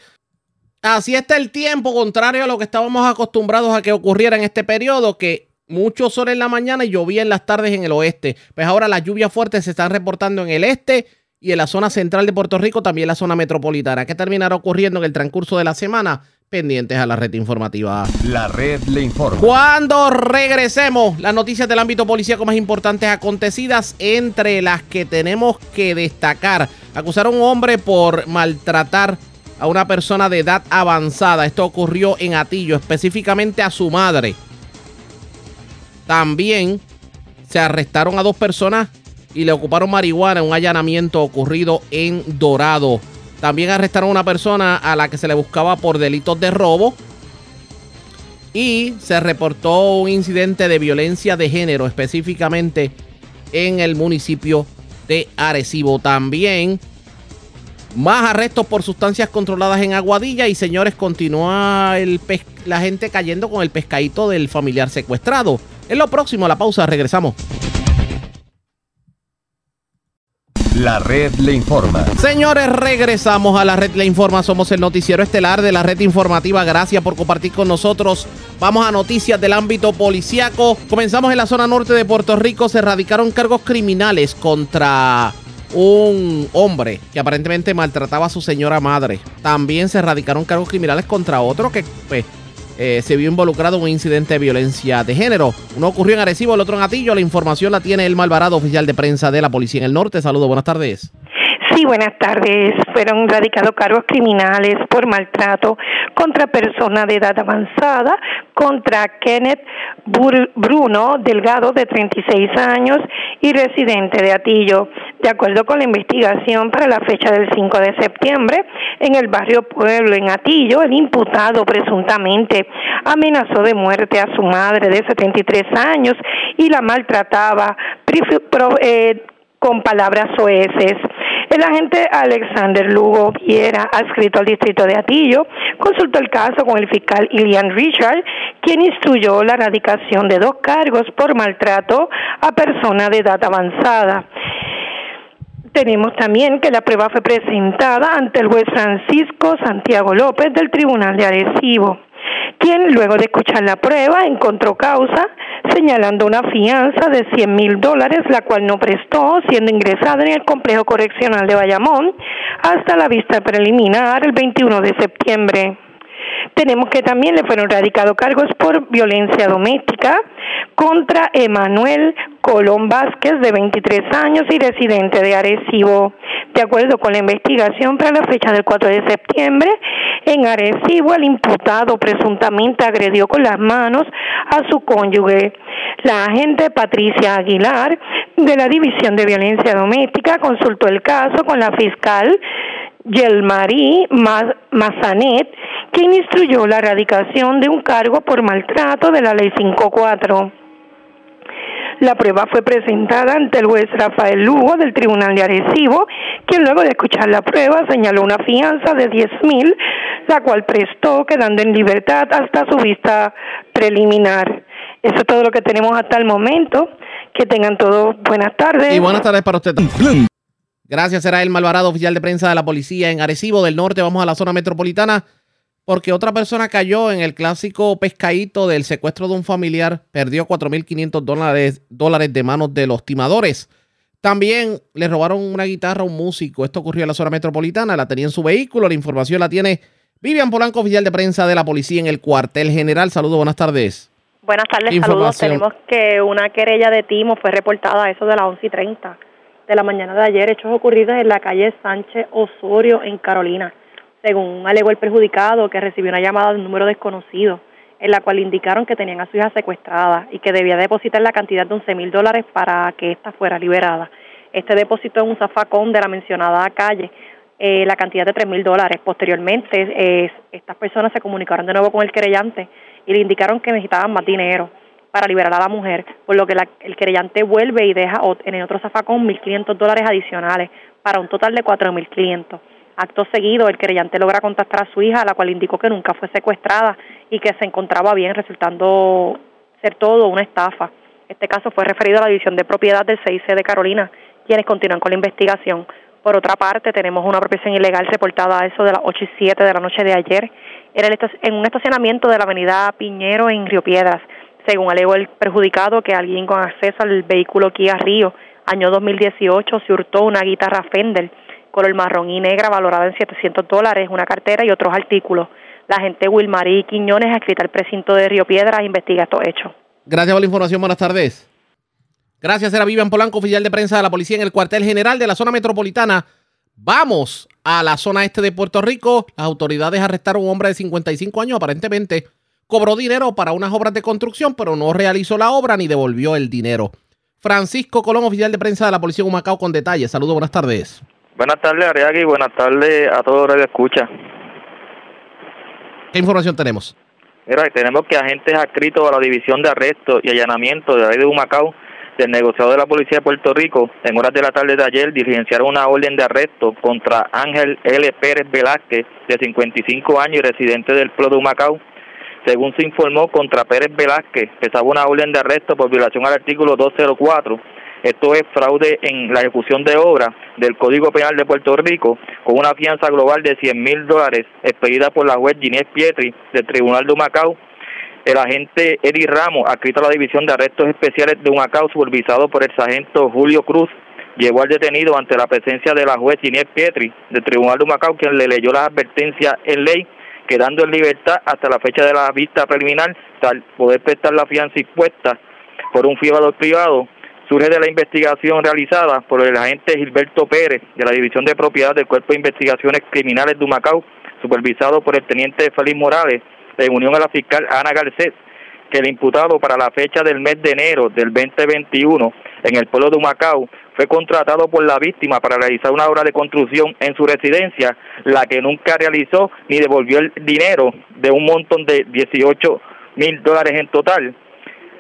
Así está el tiempo, contrario a lo que estábamos acostumbrados a que ocurriera en este periodo, que mucho sol en la mañana y llovía en las tardes en el oeste. Pues ahora las lluvias fuertes se están reportando en el este y en la zona central de Puerto Rico, también la zona metropolitana. ¿Qué terminará ocurriendo en el transcurso de la semana? pendientes a la red informativa. La red le informa. Cuando regresemos, las noticias del ámbito policíaco más importantes acontecidas, entre las que tenemos que destacar. Acusar a un hombre por maltratar a una persona de edad avanzada. Esto ocurrió en Atillo, específicamente a su madre. También se arrestaron a dos personas y le ocuparon marihuana en un allanamiento ocurrido en Dorado. También arrestaron a una persona a la que se le buscaba por delitos de robo. Y se reportó un incidente de violencia de género específicamente en el municipio de Arecibo. También más arrestos por sustancias controladas en Aguadilla y señores, continúa el la gente cayendo con el pescadito del familiar secuestrado. En lo próximo, a la pausa, regresamos. La red le informa. Señores, regresamos a la red le informa. Somos el noticiero estelar de la red informativa. Gracias por compartir con nosotros. Vamos a noticias del ámbito policiaco. Comenzamos en la zona norte de Puerto Rico. Se erradicaron cargos criminales contra un hombre que aparentemente maltrataba a su señora madre. También se erradicaron cargos criminales contra otro que pues, eh, se vio involucrado en un incidente de violencia de género. Uno ocurrió en Arecibo, el otro en Atillo. La información la tiene el Malvarado, oficial de prensa de la policía en el norte. Saludos, buenas tardes. Buenas tardes. Fueron radicados cargos criminales por maltrato contra persona de edad avanzada, contra Kenneth Bruno Delgado, de 36 años y residente de Atillo. De acuerdo con la investigación para la fecha del 5 de septiembre, en el barrio Pueblo, en Atillo, el imputado presuntamente amenazó de muerte a su madre de 73 años y la maltrataba eh, con palabras soeces. El agente Alexander Lugo Viera, adscrito al distrito de Atillo, consultó el caso con el fiscal Ilian Richard, quien instruyó la erradicación de dos cargos por maltrato a persona de edad avanzada. Tenemos también que la prueba fue presentada ante el juez Francisco Santiago López del Tribunal de Arecibo quien luego de escuchar la prueba encontró causa señalando una fianza de 100 mil dólares, la cual no prestó, siendo ingresada en el complejo correccional de Bayamón hasta la vista preliminar el 21 de septiembre. Tenemos que también le fueron radicados cargos por violencia doméstica contra Emanuel Colón Vázquez, de 23 años y residente de Arecibo. De acuerdo con la investigación, para la fecha del 4 de septiembre, en Arecibo el imputado presuntamente agredió con las manos a su cónyuge. La agente Patricia Aguilar de la División de Violencia Doméstica consultó el caso con la fiscal Yelmarí Mazanet, quien instruyó la erradicación de un cargo por maltrato de la Ley 54. La prueba fue presentada ante el juez Rafael Lugo del Tribunal de Arecibo, quien luego de escuchar la prueba señaló una fianza de 10 mil, la cual prestó quedando en libertad hasta su vista preliminar. Eso es todo lo que tenemos hasta el momento. Que tengan todos buenas tardes. Y buenas tardes para usted. Gracias, será el Malvarado, oficial de prensa de la policía en Arecibo del Norte. Vamos a la zona metropolitana porque otra persona cayó en el clásico pescadito del secuestro de un familiar, perdió 4.500 dólares, dólares de manos de los timadores. También le robaron una guitarra a un músico. Esto ocurrió en la zona metropolitana, la tenía en su vehículo. La información la tiene Vivian Polanco, oficial de prensa de la policía en el cuartel general. Saludos, buenas tardes. Buenas tardes, saludos. Tenemos que una querella de timo fue reportada a eso de las 11 y 30 de la mañana de ayer, hechos ocurridos en la calle Sánchez Osorio, en Carolina según alegó el perjudicado, que recibió una llamada de un número desconocido, en la cual indicaron que tenían a su hija secuestrada y que debía depositar la cantidad de 11 mil dólares para que ésta fuera liberada. Este depositó en un zafacón de la mencionada calle eh, la cantidad de 3 mil dólares. Posteriormente, eh, estas personas se comunicaron de nuevo con el querellante y le indicaron que necesitaban más dinero para liberar a la mujer, por lo que el querellante vuelve y deja en el otro zafacón 1.500 dólares adicionales para un total de 4.500. Acto seguido, el querellante logra contactar a su hija, la cual indicó que nunca fue secuestrada y que se encontraba bien, resultando ser todo una estafa. Este caso fue referido a la División de Propiedad del CIC de Carolina, quienes continúan con la investigación. Por otra parte, tenemos una apropiación ilegal reportada a eso de las 8 y 7 de la noche de ayer en un estacionamiento de la avenida Piñero en Río Piedras. Según alegó el perjudicado, que alguien con acceso al vehículo Kia Río, año 2018, se hurtó una guitarra Fender color marrón y negra valorada en 700 dólares, una cartera y otros artículos. La agente Wilmarí Quiñones, escrita al precinto de Río Piedras, investiga estos hechos. Gracias por la información. Buenas tardes. Gracias, era Vivian Polanco, oficial de prensa de la policía en el cuartel general de la zona metropolitana. Vamos a la zona este de Puerto Rico. Las autoridades arrestaron a un hombre de 55 años, aparentemente cobró dinero para unas obras de construcción, pero no realizó la obra ni devolvió el dinero. Francisco Colón, oficial de prensa de la policía de Humacao, con detalles. Saludos, buenas tardes. Buenas tardes, Ariagui. Buenas tardes a todos los que escucha. ¿Qué información tenemos? Mira, tenemos que agentes adscritos a la División de Arresto y Allanamiento de la de Humacao del negociado de la Policía de Puerto Rico, en horas de la tarde de ayer, diligenciaron una orden de arresto contra Ángel L. Pérez Velázquez, de 55 años y residente del pueblo de Humacao. Según se informó, contra Pérez Velázquez pesaba una orden de arresto por violación al artículo 204 esto es fraude en la ejecución de obra del Código Penal de Puerto Rico con una fianza global de 100 mil dólares expedida por la juez Ginés Pietri del Tribunal de Humacao. El agente Eddie Ramos, adscrito a la División de Arrestos Especiales de Humacao, supervisado por el sargento Julio Cruz, llevó al detenido ante la presencia de la juez Ginés Pietri del Tribunal de Humacao, quien le leyó las advertencias en ley, quedando en libertad hasta la fecha de la vista preliminar, tal poder prestar la fianza impuesta por un fiador privado surge de la investigación realizada por el agente Gilberto Pérez de la División de Propiedad del Cuerpo de Investigaciones Criminales de Humacao, supervisado por el teniente Félix Morales, en unión a la fiscal Ana Garcés, que el imputado para la fecha del mes de enero del 2021 en el pueblo de Humacao fue contratado por la víctima para realizar una obra de construcción en su residencia, la que nunca realizó ni devolvió el dinero de un montón de 18 mil dólares en total.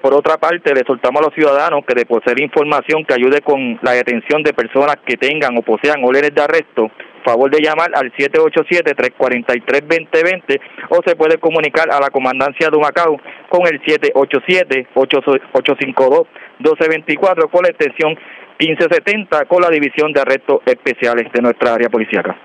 Por otra parte, le soltamos a los ciudadanos que de poseer información que ayude con la detención de personas que tengan o posean órdenes de arresto, favor de llamar al 787-343-2020 o se puede comunicar a la comandancia de Humacao con el 787-852-1224 con la extensión 1570 con la división de arrestos especiales de nuestra área policíaca.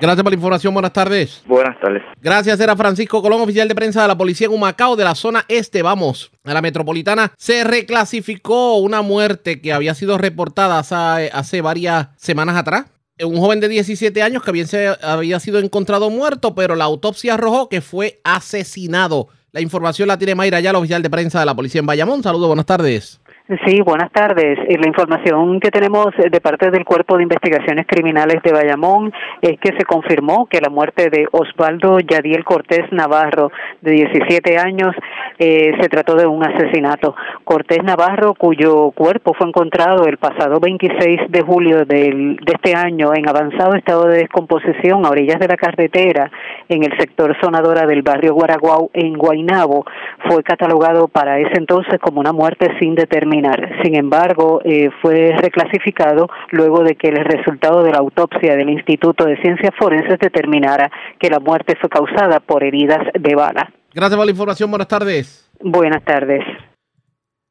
Gracias por la información. Buenas tardes. Buenas tardes. Gracias. Era Francisco Colón, oficial de prensa de la policía en Humacao, de la zona este. Vamos a la metropolitana. Se reclasificó una muerte que había sido reportada hace, varias semanas atrás. Un joven de 17 años que bien se había sido encontrado muerto, pero la autopsia arrojó que fue asesinado. La información la tiene Mayra ya, la oficial de prensa de la policía en Bayamón. Saludos, buenas tardes. Sí, buenas tardes. Eh, la información que tenemos de parte del Cuerpo de Investigaciones Criminales de Bayamón es que se confirmó que la muerte de Osvaldo Yadiel Cortés Navarro, de 17 años, eh, se trató de un asesinato. Cortés Navarro, cuyo cuerpo fue encontrado el pasado 26 de julio del, de este año en avanzado estado de descomposición a orillas de la carretera en el sector sonadora del barrio Guaraguao en Guainabo, fue catalogado para ese entonces como una muerte sin determinar sin embargo, eh, fue reclasificado luego de que el resultado de la autopsia del Instituto de Ciencias Forenses determinara que la muerte fue causada por heridas de bala. Gracias por la información. Buenas tardes. Buenas tardes.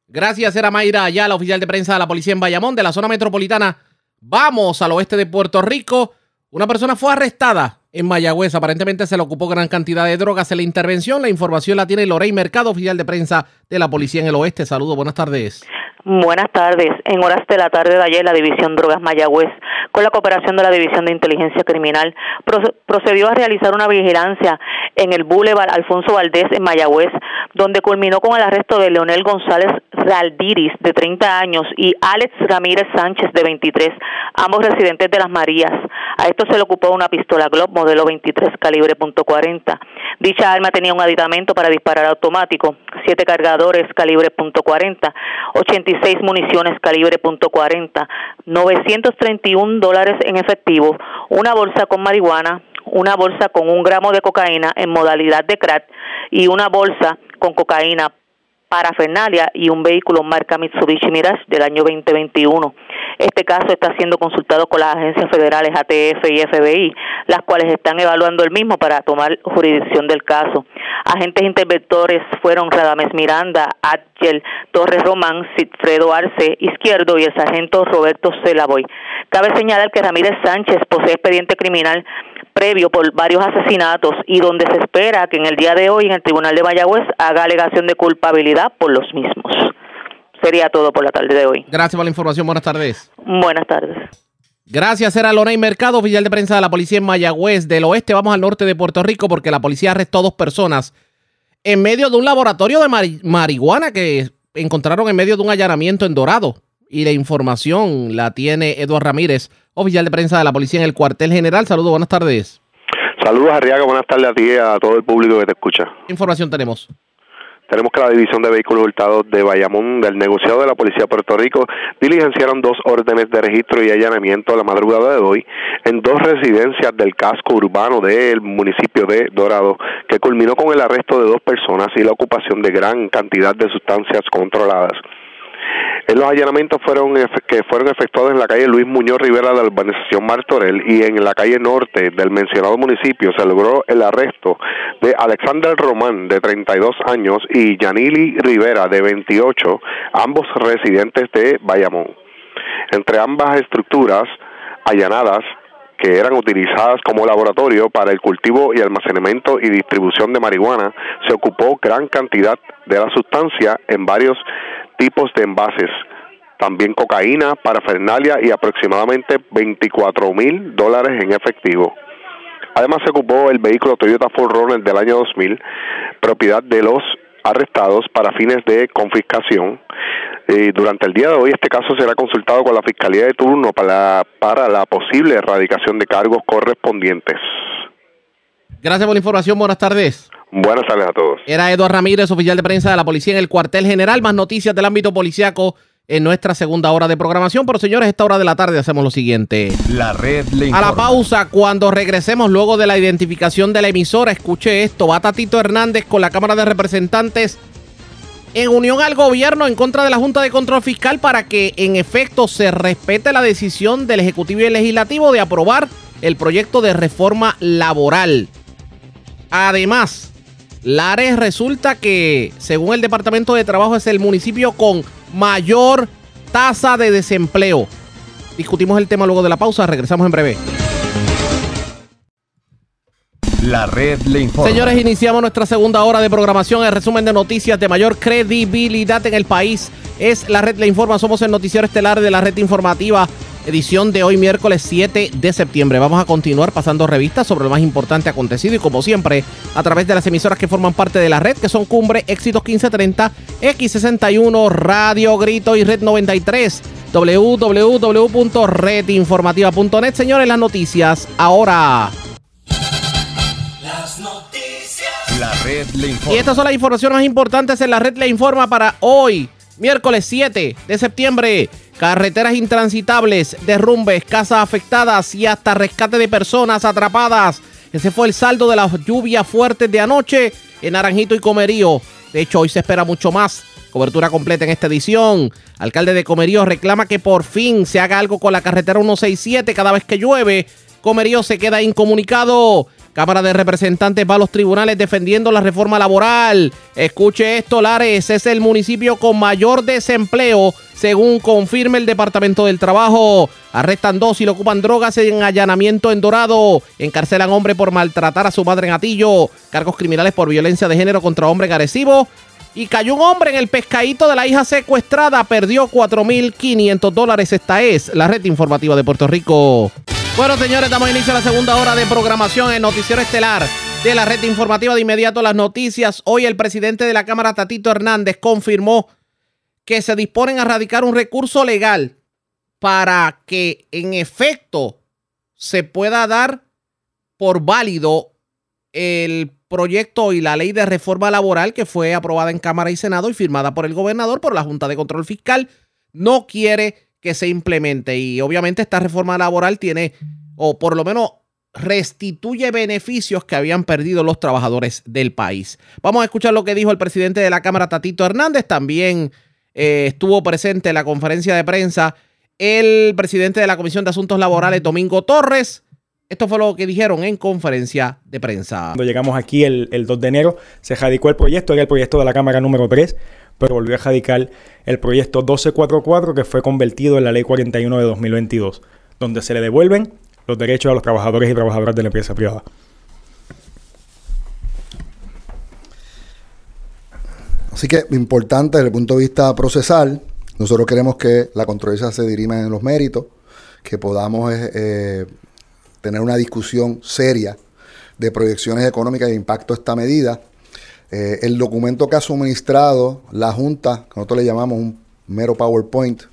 Gracias, era Mayra la oficial de prensa de la policía en Bayamón, de la zona metropolitana. Vamos al oeste de Puerto Rico. Una persona fue arrestada en Mayagüez. Aparentemente se le ocupó gran cantidad de drogas en la intervención. La información la tiene Lorey Mercado, oficial de prensa de la policía en el oeste. Saludos, buenas tardes. Buenas tardes. En horas de la tarde de ayer, la División Drogas Mayagüez, con la cooperación de la División de Inteligencia Criminal, procedió a realizar una vigilancia en el Boulevard Alfonso Valdés en Mayagüez, donde culminó con el arresto de Leonel González Raldiris, de 30 años, y Alex Ramírez Sánchez, de 23, ambos residentes de Las Marías. A esto se le ocupó una pistola Glock modelo 23 calibre .40. Dicha arma tenía un aditamento para disparar automático, siete cargadores calibre .40, 86 municiones calibre .40, 931 dólares en efectivo, una bolsa con marihuana, una bolsa con un gramo de cocaína en modalidad de crack y una bolsa con cocaína parafernalia y un vehículo marca Mitsubishi Mirage del año 2021. Este caso está siendo consultado con las agencias federales ATF y FBI, las cuales están evaluando el mismo para tomar jurisdicción del caso. Agentes interventores fueron Radames Miranda, Adjel Torres Román, Cifredo Arce Izquierdo y el sargento Roberto Celaboy. Cabe señalar que Ramírez Sánchez posee expediente criminal previo por varios asesinatos y donde se espera que en el día de hoy en el Tribunal de Mayagüez haga alegación de culpabilidad por los mismos. Sería todo por la tarde de hoy. Gracias por la información. Buenas tardes. Buenas tardes. Gracias, era Lorey Mercado, oficial de prensa de la policía en Mayagüez. Del oeste vamos al norte de Puerto Rico porque la policía arrestó dos personas en medio de un laboratorio de marihuana que encontraron en medio de un allanamiento en Dorado. Y la información la tiene Eduardo Ramírez, oficial de prensa de la policía en el cuartel general. Saludos, buenas tardes. Saludos, Arriaga. Buenas tardes a ti y a todo el público que te escucha. ¿Qué información tenemos? Tenemos que la División de Vehículos Hurtados de Bayamón del negociado de la Policía de Puerto Rico diligenciaron dos órdenes de registro y allanamiento a la madrugada de hoy en dos residencias del casco urbano del municipio de Dorado, que culminó con el arresto de dos personas y la ocupación de gran cantidad de sustancias controladas. En los allanamientos fueron que fueron efectuados en la calle Luis Muñoz Rivera de la urbanización Martorell y en la calle norte del mencionado municipio se logró el arresto de Alexander Román de 32 años y Yanili Rivera de 28, ambos residentes de Bayamón. Entre ambas estructuras allanadas que eran utilizadas como laboratorio para el cultivo y almacenamiento y distribución de marihuana, se ocupó gran cantidad de la sustancia en varios tipos de envases, también cocaína, parafernalia y aproximadamente 24 mil dólares en efectivo. Además se ocupó el vehículo Toyota 4Runner del año 2000, propiedad de los arrestados para fines de confiscación. Y durante el día de hoy este caso será consultado con la Fiscalía de turno para, para la posible erradicación de cargos correspondientes. Gracias por la información. Buenas tardes. Buenas tardes a todos. Era Eduardo Ramírez, oficial de prensa de la policía en el cuartel general. Más noticias del ámbito policiaco en nuestra segunda hora de programación. Pero señores, esta hora de la tarde hacemos lo siguiente. La red le A la pausa, cuando regresemos luego de la identificación de la emisora, escuche esto. Va Tatito Hernández con la Cámara de Representantes en unión al gobierno en contra de la Junta de Control Fiscal para que en efecto se respete la decisión del Ejecutivo y el Legislativo de aprobar el proyecto de reforma laboral. Además, Lares resulta que, según el Departamento de Trabajo, es el municipio con mayor tasa de desempleo. Discutimos el tema luego de la pausa, regresamos en breve. La red le informa. Señores, iniciamos nuestra segunda hora de programación. El resumen de noticias de mayor credibilidad en el país es La red le informa. Somos el noticiero estelar de la red informativa edición de hoy miércoles 7 de septiembre. Vamos a continuar pasando revistas sobre lo más importante acontecido y como siempre a través de las emisoras que forman parte de la red que son Cumbre, Éxitos 1530, X61, Radio Grito y Red 93 www.redinformativa.net. Señores, las noticias ahora. Las noticias. La red le informa. Y estas son las informaciones más importantes en la red le informa para hoy, miércoles 7 de septiembre. Carreteras intransitables, derrumbes, casas afectadas y hasta rescate de personas atrapadas. Ese fue el saldo de las lluvias fuertes de anoche en Naranjito y Comerío. De hecho, hoy se espera mucho más. Cobertura completa en esta edición. Alcalde de Comerío reclama que por fin se haga algo con la carretera 167 cada vez que llueve. Comerío se queda incomunicado. Cámara de Representantes va a los tribunales defendiendo la reforma laboral. Escuche esto, Lares es el municipio con mayor desempleo, según confirma el Departamento del Trabajo. Arrestan dos y le ocupan drogas en allanamiento en Dorado. Encarcelan hombre por maltratar a su madre en Atillo. Cargos criminales por violencia de género contra hombre Arecibo. Y cayó un hombre en el pescadito de la hija secuestrada. Perdió 4.500 dólares. Esta es la red informativa de Puerto Rico. Bueno, señores, damos inicio a la segunda hora de programación en Noticiero Estelar de la red informativa de inmediato las noticias. Hoy el presidente de la Cámara, Tatito Hernández, confirmó que se disponen a radicar un recurso legal para que en efecto se pueda dar por válido el proyecto y la ley de reforma laboral que fue aprobada en Cámara y Senado y firmada por el gobernador por la Junta de Control Fiscal. No quiere que se implemente. Y obviamente esta reforma laboral tiene, o por lo menos restituye beneficios que habían perdido los trabajadores del país. Vamos a escuchar lo que dijo el presidente de la Cámara, Tatito Hernández. También eh, estuvo presente en la conferencia de prensa el presidente de la Comisión de Asuntos Laborales, Domingo Torres. Esto fue lo que dijeron en conferencia de prensa. Cuando llegamos aquí el, el 2 de enero, se radicó el proyecto, era el proyecto de la Cámara número 3 pero volvió a radicar el proyecto 1244 que fue convertido en la ley 41 de 2022, donde se le devuelven los derechos a los trabajadores y trabajadoras de la empresa privada. Así que importante desde el punto de vista procesal, nosotros queremos que la controversia se dirima en los méritos, que podamos eh, eh, tener una discusión seria de proyecciones económicas e impacto de esta medida eh, el documento que ha suministrado la Junta, que nosotros le llamamos un mero PowerPoint,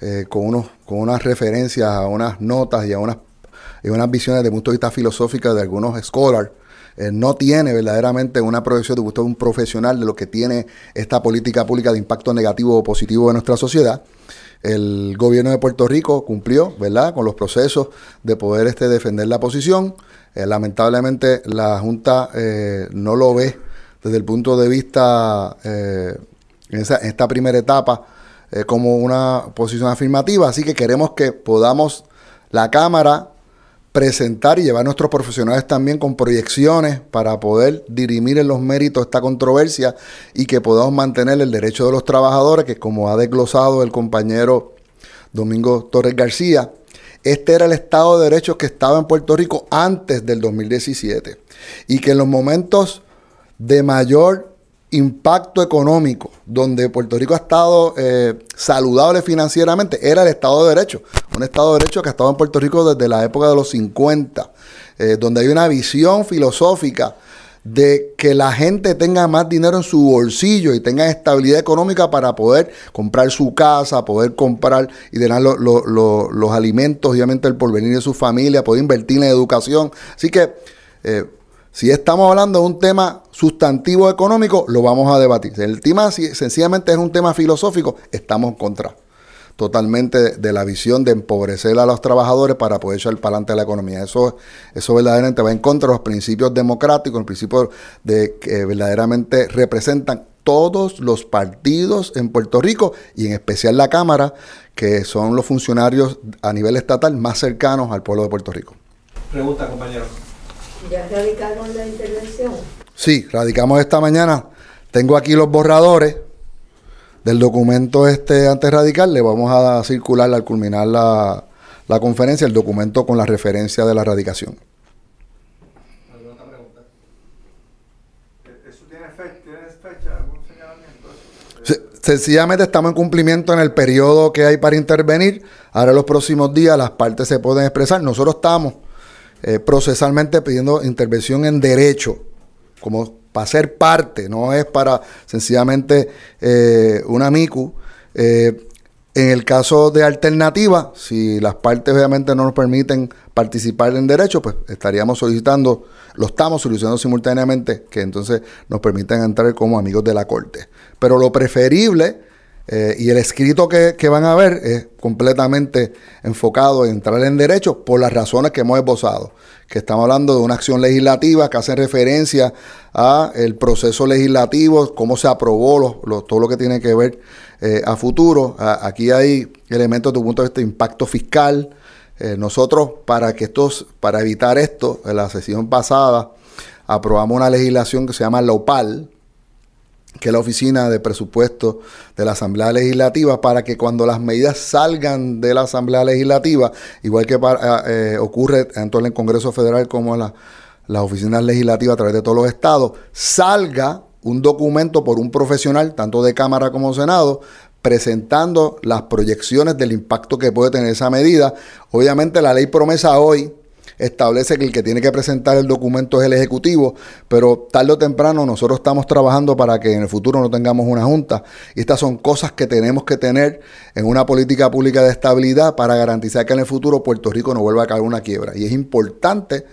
eh, con, unos, con unas referencias a unas notas y a unas, y unas visiones de punto de vista filosófico de algunos scholars, eh, no tiene verdaderamente una proyección de gusto de un profesional de lo que tiene esta política pública de impacto negativo o positivo en nuestra sociedad. El gobierno de Puerto Rico cumplió, ¿verdad?, con los procesos de poder este, defender la posición. lamentablemente la Junta no lo ve desde el punto de vista, eh, en, esta primera etapa, eh, como una posición afirmativa. Así que queremos que podamos la Cámara presentar y llevar a nuestros profesionales también con proyecciones para poder dirimir en los méritos esta controversia y que podamos mantener el derecho de los trabajadores, que como ha desglosado el compañero Domingo Torres García, este era el Estado de Derecho que estaba en Puerto Rico antes del 2017 y que en los momentos de mayor impacto económico, donde Puerto Rico ha estado eh, saludable financieramente, era el Estado de Derecho. Un Estado de Derecho que ha estado en Puerto Rico desde la época de los 50, eh, donde hay una visión filosófica de que la gente tenga más dinero en su bolsillo y tenga estabilidad económica para poder comprar su casa, poder comprar y tener los alimentos, obviamente el porvenir de su familia, poder invertir en educación. Así que eh, si estamos hablando de un tema sustantivo económico, lo vamos a debatir. Si el tema sencillamente es un tema filosófico, estamos en contra totalmente de la visión de empobrecer a los trabajadores para poder echar para adelante la economía. Eso, eso verdaderamente va en contra de los principios democráticos, los principios de que verdaderamente representan todos los partidos en Puerto Rico y en especial la Cámara, que son los funcionarios a nivel estatal más cercanos al pueblo de Puerto Rico. Pregunta, compañero. ¿Ya radicaron la intervención? Sí, radicamos esta mañana. Tengo aquí los borradores del documento este antes radical. Le vamos a circular al culminar la, la conferencia el documento con la referencia de la radicación. ¿Alguna otra pregunta? ¿Eso tiene fecha? ¿Algún señalamiento? sencillamente estamos en cumplimiento en el periodo que hay para intervenir. Ahora en los próximos días las partes se pueden expresar. Nosotros estamos eh, procesalmente pidiendo intervención en derecho, como para ser parte, no es para sencillamente eh, una MICU. Eh, en el caso de alternativa, si las partes obviamente no nos permiten participar en derecho, pues estaríamos solicitando, lo estamos solicitando simultáneamente, que entonces nos permitan entrar como amigos de la Corte. Pero lo preferible eh, y el escrito que, van a ver es completamente enfocado en entrar en derecho por las razones que hemos esbozado, que estamos hablando de una acción legislativa que hace referencia a el proceso legislativo, cómo se aprobó todo lo que tiene que ver eh, a futuro. aquí hay elementos de un punto de vista de impacto fiscal. Eh, nosotros, para que estos, para evitar esto, en la sesión pasada aprobamos una legislación que se llama la OPAL, que la Oficina de Presupuesto de la Asamblea Legislativa, para que cuando las medidas salgan de la Asamblea Legislativa, igual que eh, ocurre tanto en el Congreso Federal como en las oficinas legislativas a través de todos los estados, salga un documento por un profesional, tanto de Cámara como Senado, presentando las proyecciones del impacto que puede tener esa medida. Obviamente la ley promesa hoy establece que el que tiene que presentar el documento es el Ejecutivo, pero tarde o temprano nosotros estamos trabajando para que en el futuro no tengamos una junta. Y estas son cosas que tenemos que tener en una política pública de estabilidad para garantizar que en el futuro Puerto Rico no vuelva a caer una quiebra. Y es importante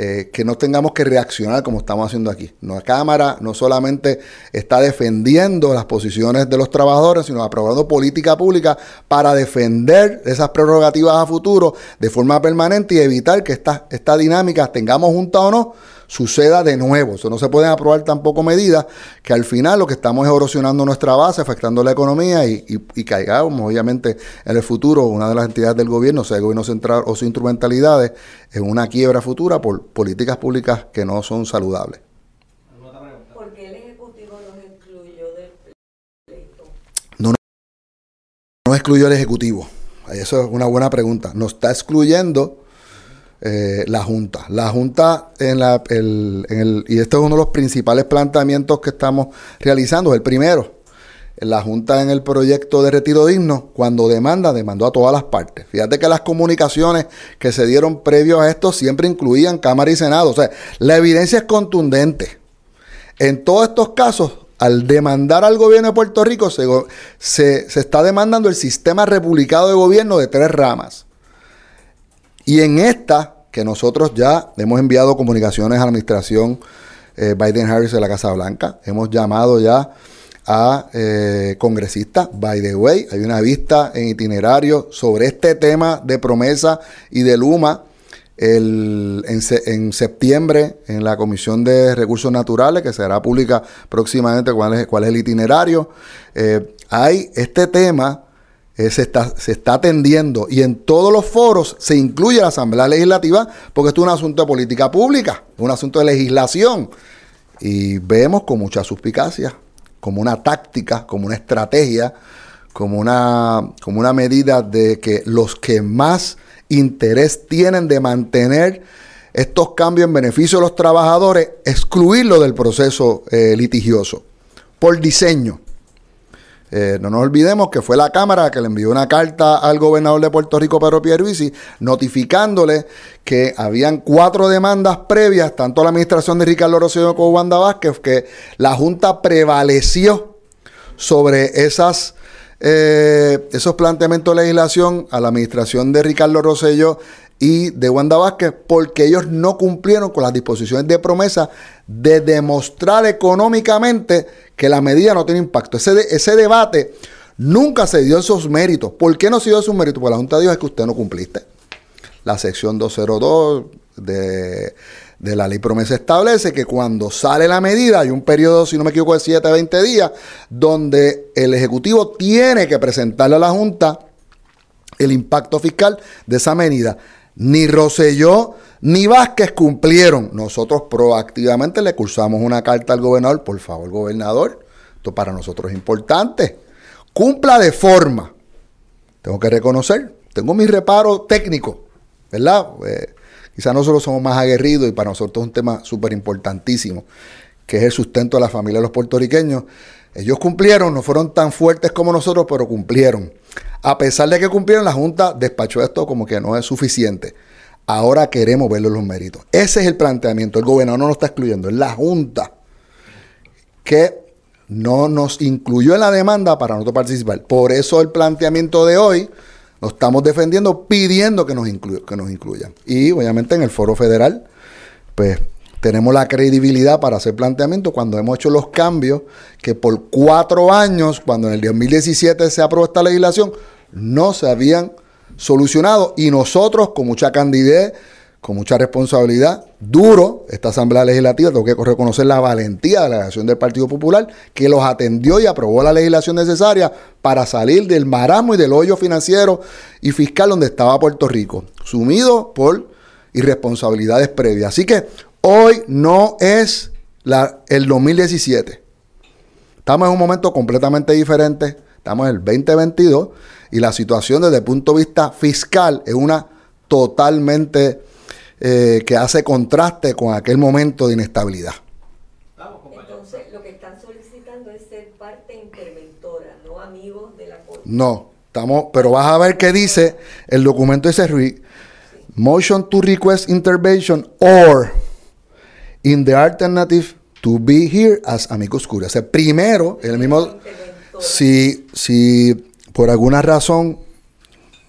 eh, que no tengamos que reaccionar como estamos haciendo aquí. La Cámara no solamente está defendiendo las posiciones de los trabajadores, sino aprobando política pública para defender esas prerrogativas a futuro de forma permanente y evitar que estas esta dinámicas, tengamos junta o no, suceda de nuevo. Eso no se pueden aprobar tampoco medidas que al final lo que estamos es erosionando nuestra base, afectando la economía y, y, caigamos, obviamente, en el futuro, una de las entidades del gobierno, sea el gobierno central o sus instrumentalidades, en una quiebra futura por políticas públicas que no son saludables. ¿Por qué el Ejecutivo nos excluyó del pleito? No, excluyó el Ejecutivo. Eso es una buena pregunta. Nos está excluyendo eh, la Junta. La Junta, en, la, el, en el, y este es uno de los principales planteamientos que estamos realizando, el primero. La Junta en el proyecto de retiro digno, cuando demanda, demandó a todas las partes. Fíjate que las comunicaciones que se dieron previos a esto siempre incluían Cámara y Senado. O sea, la evidencia es contundente. En todos estos casos, al demandar al gobierno de Puerto Rico, se, se, se está demandando el sistema republicano de gobierno de tres ramas. Y en esta, que nosotros ya hemos enviado comunicaciones a la administración eh, Biden-Harris de la Casa Blanca, hemos llamado ya a eh, congresistas. By the way, hay una vista en itinerario sobre este tema de promesa y de Luma en, septiembre en la Comisión de Recursos Naturales, que será pública próximamente cuál es, cuál es el itinerario. Eh, hay este tema eh, se, está, se está atendiendo y en todos los foros se incluye la Asamblea Legislativa porque esto es un asunto de política pública, un asunto de legislación. Y vemos con mucha suspicacia, como una táctica, como una estrategia, como una, como una medida de que los que más interés tienen de mantener estos cambios en beneficio de los trabajadores, excluirlo del proceso eh, litigioso, por diseño. Eh, no nos olvidemos que fue la Cámara que le envió una carta al gobernador de Puerto Rico, Pedro Pierluisi, notificándole que habían cuatro demandas previas, tanto a la administración de Ricardo Rosselló como Wanda Vázquez, que la Junta prevaleció sobre esas, eh, esos planteamientos de legislación a la administración de Ricardo Rosselló y de Wanda Vázquez porque ellos no cumplieron con las disposiciones de promesa de demostrar económicamente que la medida no tiene impacto. Ese, debate nunca se dio sus méritos. ¿Por qué no se dio sus méritos? Porque la Junta dijo es que usted no cumpliste. La sección 202 de, de la ley promesa establece que cuando sale la medida hay un periodo, si no me equivoco, de 7 a 20 días, donde el Ejecutivo tiene que presentarle a la Junta el impacto fiscal de esa medida. Ni Roselló ni Vázquez cumplieron. Nosotros proactivamente le cursamos una carta al gobernador. Por favor, gobernador, esto para nosotros es importante. Cumpla de forma. Tengo que reconocer, tengo mi reparo técnico, ¿verdad? Eh, quizás nosotros somos más aguerridos y para nosotros es un tema súper importantísimo, que es el sustento de la familia de los puertorriqueños. Ellos cumplieron, no fueron tan fuertes como nosotros, pero cumplieron. A pesar de que cumplieron, la Junta despachó esto como que no es suficiente. Ahora queremos verle los méritos. Ese es el planteamiento. El gobernador no lo está excluyendo, es la Junta que no nos incluyó en la demanda para nosotros participar. Por eso el planteamiento de hoy lo estamos defendiendo pidiendo que nos, que nos incluyan. Y obviamente en el foro federal, pues tenemos la credibilidad para hacer planteamiento cuando hemos hecho los cambios que por cuatro años, cuando en el 2017 se aprobó esta legislación, no se habían solucionado y nosotros con mucha candidez, con mucha responsabilidad, duro, esta Asamblea Legislativa, tengo que reconocer la valentía de la delegación del Partido Popular, que los atendió y aprobó la legislación necesaria para salir del maramo y del hoyo financiero y fiscal donde estaba Puerto Rico, sumido por irresponsabilidades previas. Así que hoy no es la, el 2017. Estamos en un momento completamente diferente, estamos en el 2022 y la situación desde el punto de vista fiscal es una totalmente eh, que hace contraste con aquel momento de inestabilidad. Entonces, lo que están solicitando es ser parte interventora, no amigos de la Corte. No, estamos, pero vas a ver qué dice el documento ese motion to request intervention or in the alternative to be here as amigos curiae. O sea, primero, el mismo, si, si por alguna razón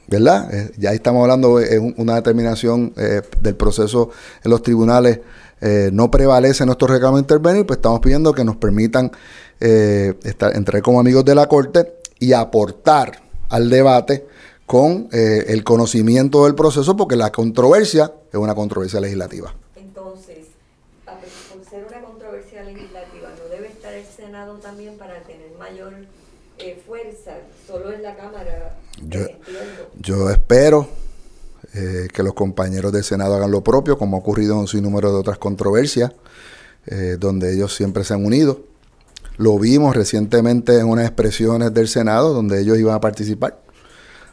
¿verdad? Eh, ya estamos hablando de una determinación eh, del proceso en los tribunales. Eh, no prevalece nuestro reclamo de intervenir, pues estamos pidiendo que nos permitan estar, entrar como amigos de la Corte y aportar al debate con el conocimiento del proceso, porque la controversia es una controversia legislativa. Entonces, por ser una controversia legislativa, ¿no debe estar el Senado también para tener mayor fuerza? Solo en la Cámara yo, espero eh, que los compañeros del Senado hagan lo propio, como ha ocurrido en un sinnúmero de otras controversias, eh, donde ellos siempre se han unido. Lo vimos recientemente en unas expresiones del Senado donde ellos iban a participar.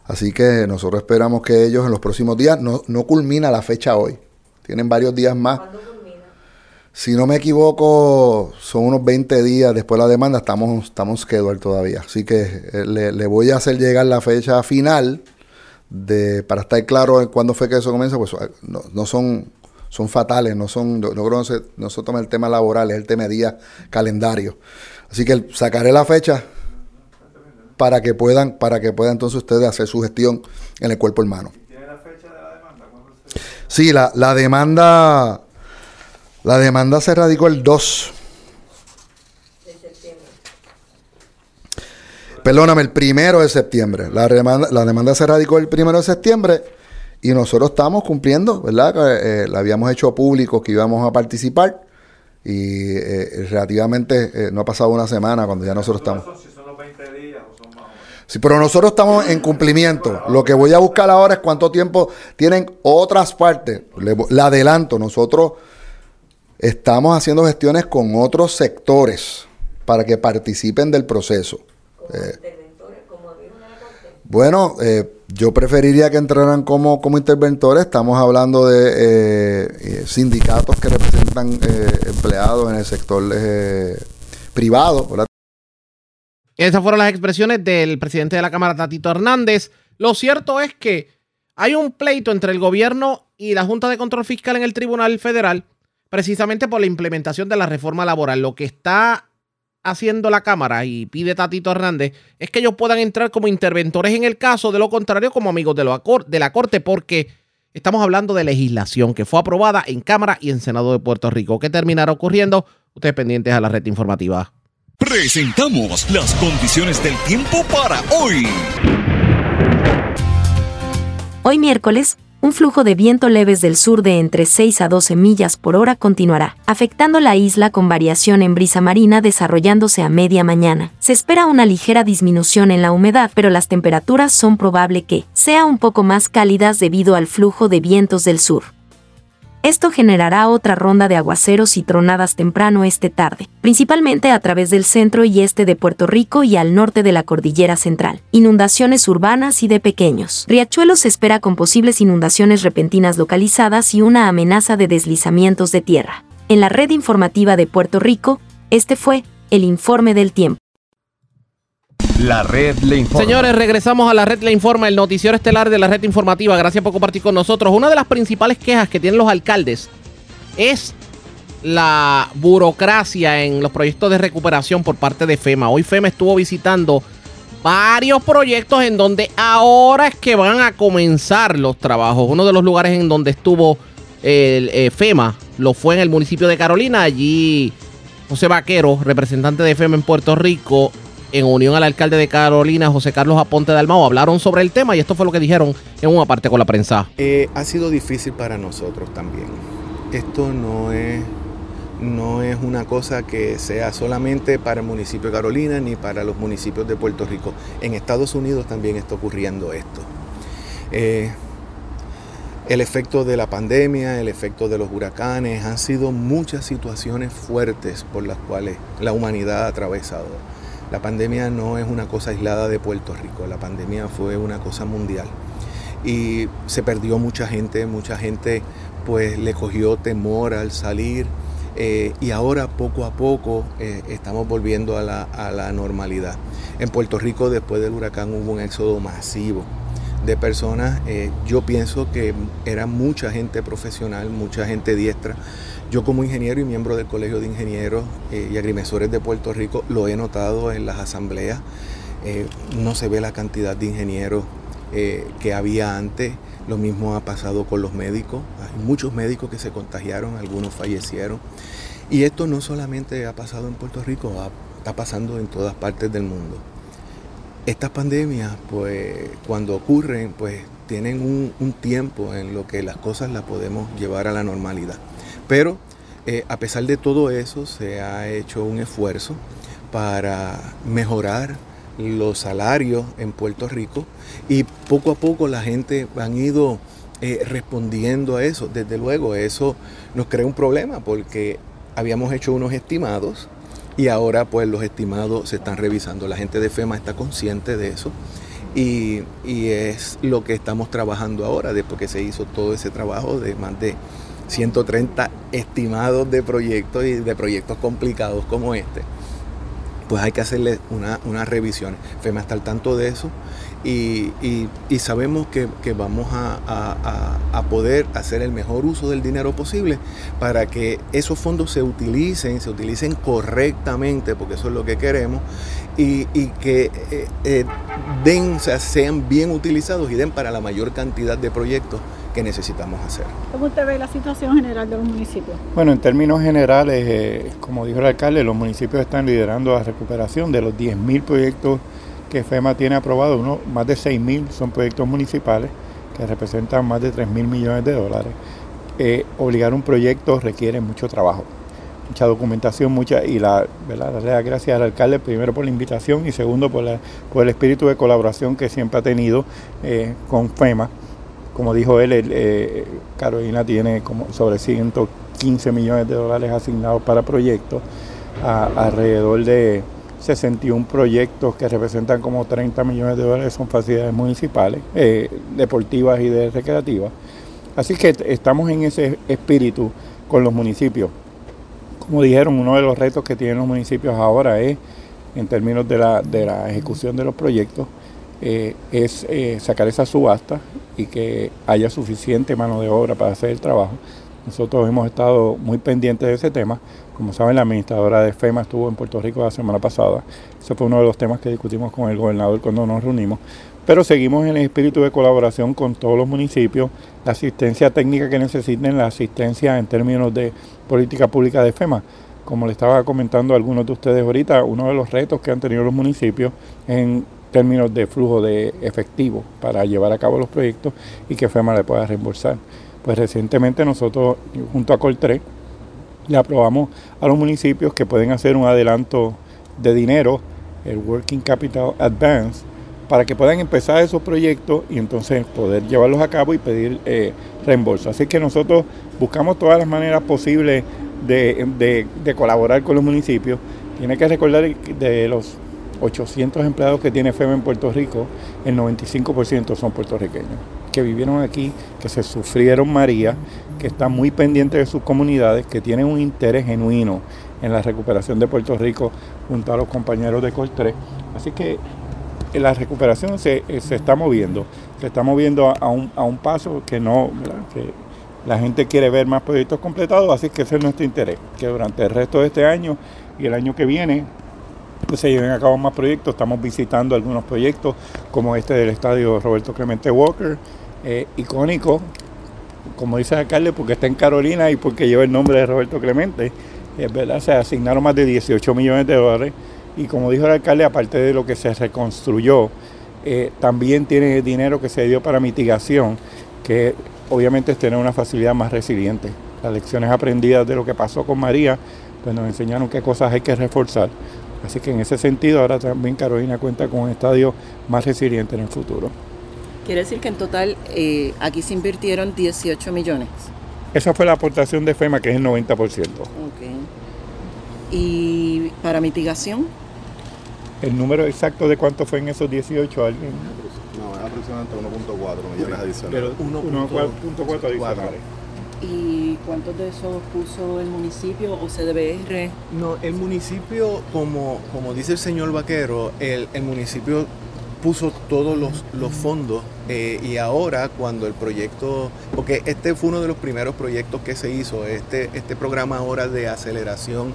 Así que nosotros esperamos que ellos en los próximos días, no, no culmina la fecha hoy, tienen varios días más. Si no me equivoco, son unos 20 días después de la demanda, estamos, estamos schedule todavía. Así que eh, le, voy a hacer llegar la fecha final de para estar claro en cuándo fue que eso comienza, pues eh, no, son, son fatales, no son, no, creo que no se, toma el tema laboral, es el tema de día calendario. Así que sacaré la fecha para que puedan, para que puedan entonces ustedes hacer su gestión en el cuerpo hermano. ¿Tiene la fecha de la demanda? Sí, la, la demanda la demanda se radicó el 2. De septiembre. Perdóname, el primero de septiembre. La demanda, la demanda se radicó el primero de septiembre y nosotros estamos cumpliendo, ¿verdad? Eh, la habíamos hecho público que íbamos a participar y eh, relativamente eh, no ha pasado una semana cuando ya nosotros estamos. Sí, pero nosotros estamos en cumplimiento. Lo que voy a buscar ahora es cuánto tiempo tienen otras partes. Le, adelanto, nosotros Estamos haciendo gestiones con otros sectores para que participen del proceso. Eh, bueno, eh, yo preferiría que entraran como, como interventores. Estamos hablando de eh, sindicatos que representan empleados en el sector privado. Esas fueron las expresiones del presidente de la Cámara, Tatito Hernández. Lo cierto es que hay un pleito entre el gobierno y la Junta de Control Fiscal en el Tribunal Federal precisamente por la implementación de la reforma laboral. Lo que está haciendo la Cámara y pide Tatito Hernández es que ellos puedan entrar como interventores en el caso, de lo contrario como amigos de, de la Corte, porque estamos hablando de legislación que fue aprobada en Cámara y en Senado de Puerto Rico. ¿Qué terminará ocurriendo? Ustedes pendientes a la red informativa. Presentamos las condiciones del tiempo para hoy. Hoy miércoles un flujo de viento leves del sur de entre 6 a 12 millas por hora continuará, afectando la isla con variación en brisa marina desarrollándose a media mañana. Se espera una ligera disminución en la humedad, pero las temperaturas son probable que sea un poco más cálidas debido al flujo de vientos del sur. Esto generará otra ronda de aguaceros y tronadas temprano este tarde, principalmente a través del centro y este de Puerto Rico y al norte de la cordillera central. Inundaciones urbanas y de pequeños. Riachuelo se espera con posibles inundaciones repentinas localizadas y una amenaza de deslizamientos de tierra. En la red informativa de Puerto Rico, este fue el informe del tiempo. La red le informa. Señores, regresamos a la red le informa, el noticiero estelar de la red informativa. Gracias por compartir con nosotros. Una de las principales quejas que tienen los alcaldes es la burocracia en los proyectos de recuperación por parte de FEMA. Hoy FEMA estuvo visitando varios proyectos en donde ahora es que van a comenzar los trabajos. Uno de los lugares en donde estuvo el eh, FEMA lo fue en el municipio de Carolina. Allí José Vaquero, representante de FEMA en Puerto Rico, en unión al alcalde de Carolina, José Carlos Aponte de Almao, hablaron sobre el tema y esto fue lo que dijeron en una parte con la prensa. Eh, ha sido difícil para nosotros también. Esto no es, no es una cosa que sea solamente para el municipio de Carolina ni para los municipios de Puerto Rico. En Estados Unidos también está ocurriendo esto. Eh, el efecto de la pandemia, el efecto de los huracanes, han sido muchas situaciones fuertes por las cuales la humanidad ha atravesado. La pandemia no es una cosa aislada de Puerto Rico, la pandemia fue una cosa mundial y se perdió mucha gente, mucha gente pues le cogió temor al salir eh, y ahora poco a poco eh, estamos volviendo a la, a la normalidad. En Puerto Rico después del huracán hubo un éxodo masivo de personas. Eh, yo pienso que era mucha gente profesional, mucha gente diestra. Yo como ingeniero y miembro del Colegio de Ingenieros eh, y Agrimensores de Puerto Rico lo he notado en las asambleas. Eh, no se ve la cantidad de ingenieros que había antes. Lo mismo ha pasado con los médicos. Hay muchos médicos que se contagiaron, algunos fallecieron. Y esto no solamente ha pasado en Puerto Rico, está pasando en todas partes del mundo. Estas pandemias, pues cuando ocurren, pues tienen un, tiempo en lo que las cosas las podemos llevar a la normalidad. Pero eh, a pesar de todo eso, se ha hecho un esfuerzo para mejorar los salarios en Puerto Rico y poco a poco la gente han ido eh, respondiendo a eso. Desde luego, eso nos crea un problema porque habíamos hecho unos estimados y ahora pues los estimados se están revisando. La gente de FEMA está consciente de eso y, es lo que estamos trabajando ahora, después que se hizo todo ese trabajo de más de 130 estimados de proyectos y de proyectos complicados como este. Pues hay que hacerle una, una revisión. FEMA está al tanto de eso y, sabemos que, vamos a, poder hacer el mejor uso del dinero posible para que esos fondos se utilicen, se utilicen correctamente, porque eso es lo que queremos, y, que eh, eh, den, sean bien utilizados y den para la mayor cantidad de proyectos que necesitamos hacer. ¿Cómo usted ve la situación general de los municipios? Bueno, en términos generales, eh, como dijo el alcalde, los municipios están liderando la recuperación de los 10.000 proyectos que FEMA tiene aprobado, uno, más de 6.000 son proyectos municipales que representan más de 3.000 millones de dólares. Eh, obligar un proyecto requiere mucho trabajo, mucha documentación, mucha y la verdad, gracias al alcalde primero por la invitación y segundo por, la, por el espíritu de colaboración que siempre ha tenido eh, con FEMA. Como dijo él, eh, Carolina tiene como sobre 115 millones de dólares asignados para proyectos, alrededor de 61 proyectos que representan como 30 millones de dólares son facilidades municipales, eh, deportivas y de recreativas. Así que estamos en ese espíritu con los municipios. Como dijeron, uno de los retos que tienen los municipios ahora es, en términos de la, de la ejecución de los proyectos, eh, es sacar esa subasta y que haya suficiente mano de obra para hacer el trabajo. Nosotros hemos estado muy pendientes de ese tema. Como saben, la administradora de FEMA estuvo en Puerto Rico la semana pasada. Ese fue uno de los temas que discutimos con el gobernador cuando nos reunimos. Pero seguimos en el espíritu de colaboración con todos los municipios, la asistencia técnica que necesiten, la asistencia en términos de política pública de FEMA. Como le estaba comentando a algunos de ustedes ahorita, uno de los retos que han tenido los municipios en términos de flujo de efectivo para llevar a cabo los proyectos y que FEMA le pueda reembolsar. Pues recientemente nosotros, junto a Coltré, le aprobamos a los municipios que pueden hacer un adelanto de dinero, el Working Capital Advance, para que puedan empezar esos proyectos y entonces poder llevarlos a cabo y pedir eh, reembolso. Así que nosotros buscamos todas las maneras posibles de, de colaborar con los municipios. Tiene que recordar de los 800 empleados que tiene FEMA en Puerto Rico, el 95% son puertorriqueños que vivieron aquí, que se sufrieron María, que están muy pendientes de sus comunidades, que tienen un interés genuino en la recuperación de Puerto Rico junto a los compañeros de Coltré. Así que la recuperación se, eh, se, está moviendo, se está moviendo a, un, a un, paso que no, que la gente quiere ver más proyectos completados, así que ese es nuestro interés, que durante el resto de este año y el año que viene pues, se lleven a cabo más proyectos. Estamos visitando algunos proyectos como este del estadio Roberto Clemente Walker, eh, icónico, como dice el alcalde, porque está en Carolina y porque lleva el nombre de Roberto Clemente. Es verdad, se asignaron más de 18 millones de dólares y como dijo el alcalde, aparte de lo que se reconstruyó, eh, también tiene dinero que se dio para mitigación, que obviamente es tener una facilidad más resiliente. Las lecciones aprendidas de lo que pasó con María, pues nos enseñaron qué cosas hay que reforzar. Así que en ese sentido ahora también Carolina cuenta con un estadio más resiliente en el futuro. Quiere decir que en total eh, aquí se invirtieron 18 millones. Esa fue la aportación de FEMA, que es el 90%. Ok. ¿Y para mitigación? ¿El número exacto de cuánto fue en esos 18 alguien? No, es aproximadamente 1.4 millones adicionales. Pero 1.4 adicionales. ¿Y cuántos de esos puso el municipio o CDBR? No, el municipio, como, como dice el señor Vaquero, el, el municipio puso todos los, los fondos eh, y ahora cuando el proyecto, porque este fue uno de los primeros proyectos que se hizo, este, este programa ahora de aceleración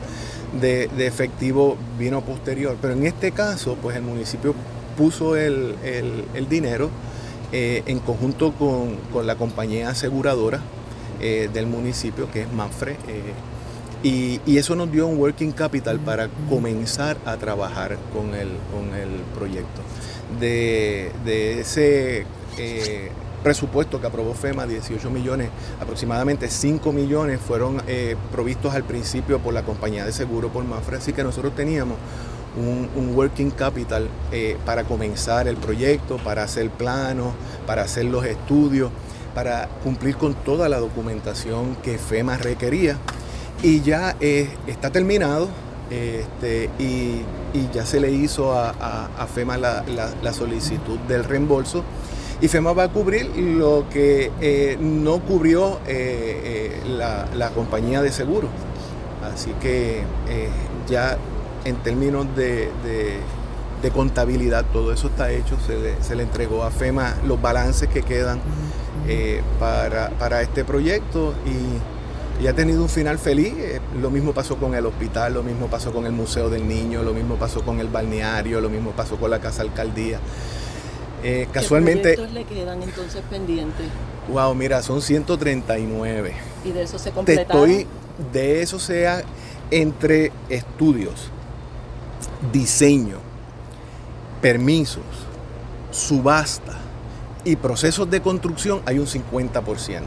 de, de efectivo vino posterior, pero en este caso pues el municipio puso el, el, dinero eh, en conjunto con, con, la compañía aseguradora eh, del municipio que es Manfre. Y, y, eso nos dio un working capital para comenzar a trabajar con el, con el proyecto de, ese eh, presupuesto que aprobó FEMA, 18 millones, aproximadamente 5 millones fueron eh, provistos al principio por la compañía de seguro, por Mafre, así que nosotros teníamos un, working capital eh, para comenzar el proyecto, para hacer planos, para hacer los estudios, para cumplir con toda la documentación que FEMA requería. Y ya está terminado, este, y, ya se le hizo a, FEMA la, solicitud del reembolso y FEMA va a cubrir lo que eh, no cubrió eh, eh, la, compañía de seguros. Así que ya en términos de, contabilidad todo eso está hecho, se le, entregó a FEMA los balances que quedan para, para este proyecto y y ha tenido un final feliz. Eh, lo mismo pasó con el hospital, lo mismo pasó con el Museo del Niño, lo mismo pasó con el balneario, lo mismo pasó con la Casa Alcaldía. Eh, casualmente. ¿Qué le quedan entonces pendientes? Wow, mira, son 139. ¿Y de eso se completaron? Te estoy, de eso sea entre estudios, diseño, permisos, subasta y procesos de construcción, hay un 50%.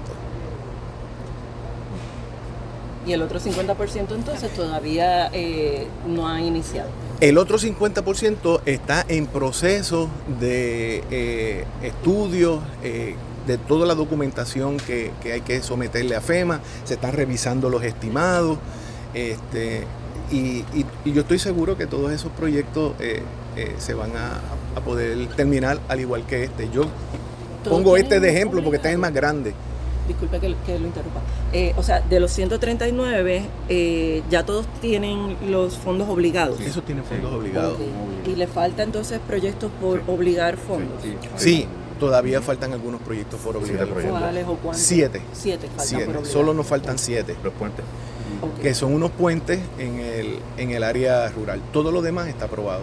Y el otro 50% entonces todavía eh, no ha iniciado. El otro 50% está en proceso de eh, estudio eh, de toda la documentación que, hay que someterle a FEMA, se están revisando los estimados, este, y, yo estoy seguro que todos esos proyectos se van a, poder terminar al igual que este. Yo pongo este de ejemplo porque este es el más grande disculpe que, lo interrumpa. Eh, o sea, de los 139, eh, ya todos tienen los fondos obligados. Eso tiene fondos obligados. ¿Y le falta entonces proyectos por obligar fondos? Sí, todavía faltan algunos proyectos por obligar. ¿Cuáles o cuántos? Siete. Siete, faltan Solo nos faltan siete. Los puentes. Que son unos puentes en el, en el área rural. Todo lo demás está aprobado.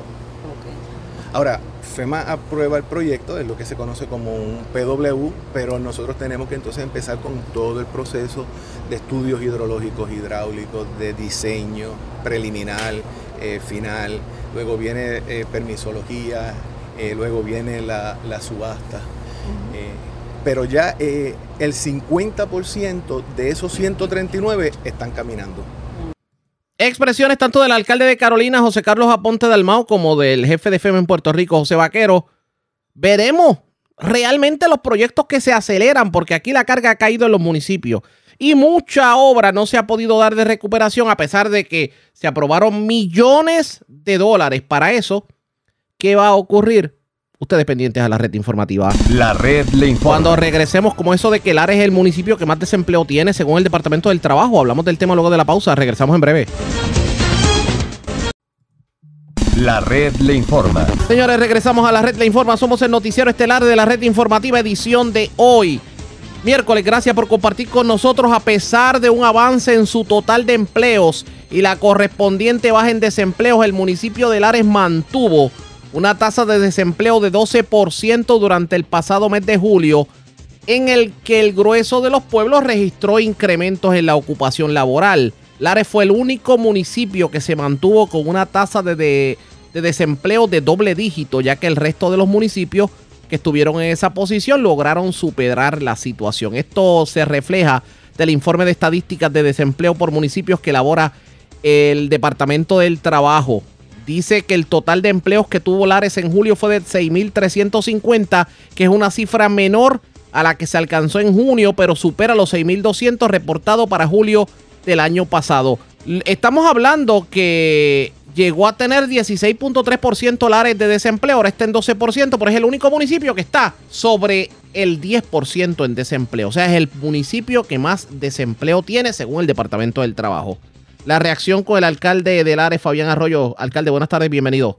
Ahora, FEMA aprueba el proyecto, es lo que se conoce como un PW, pero nosotros tenemos que entonces empezar con todo el proceso de estudios hidrológicos, hidráulicos, de diseño preliminar, eh, final, luego viene eh, permisología, eh, luego viene la, subasta. pero ya el 50% de esos 139 están caminando. Expresiones tanto del alcalde de Carolina, José Carlos Aponte Dalmau, como del jefe de FEMA en Puerto Rico, José Vaquero. Veremos realmente los proyectos que se aceleran, porque aquí la carga ha caído en los municipios y mucha obra no se ha podido dar de recuperación a pesar de que se aprobaron millones de dólares para eso. ¿Qué va a ocurrir? Ustedes pendientes a la red informativa. La red le informa. Cuando regresemos, como eso de que Lares es el municipio que más desempleo tiene según el Departamento del Trabajo, hablamos del tema luego de la pausa. Regresamos en breve. La red le informa. Señores, regresamos a la red le informa. Somos el noticiero estelar de la red informativa edición de hoy. Miércoles, gracias por compartir con nosotros a pesar de un avance en su total de empleos y la correspondiente baja en desempleos, el municipio de Lares mantuvo una tasa de desempleo de 12% durante el pasado mes de julio, en el que el grueso de los pueblos registró incrementos en la ocupación laboral. Lares fue el único municipio que se mantuvo con una tasa de, de, desempleo de doble dígito, ya que el resto de los municipios que estuvieron en esa posición lograron superar la situación. Esto se refleja del informe de estadísticas de desempleo por municipios que elabora el Departamento del Trabajo. Dice que el total de empleos que tuvo Lares en julio fue de 6.350, que es una cifra menor a la que se alcanzó en junio, pero supera los 6.200 reportados para julio del año pasado. Estamos hablando que llegó a tener 16.3% Lares de desempleo, ahora está en 12%, pero es el único municipio que está sobre el 10% en desempleo. O sea, es el municipio que más desempleo tiene según el Departamento del Trabajo. La reacción con el alcalde de Lares, Fabián Arroyo. Alcalde, buenas tardes, bienvenido.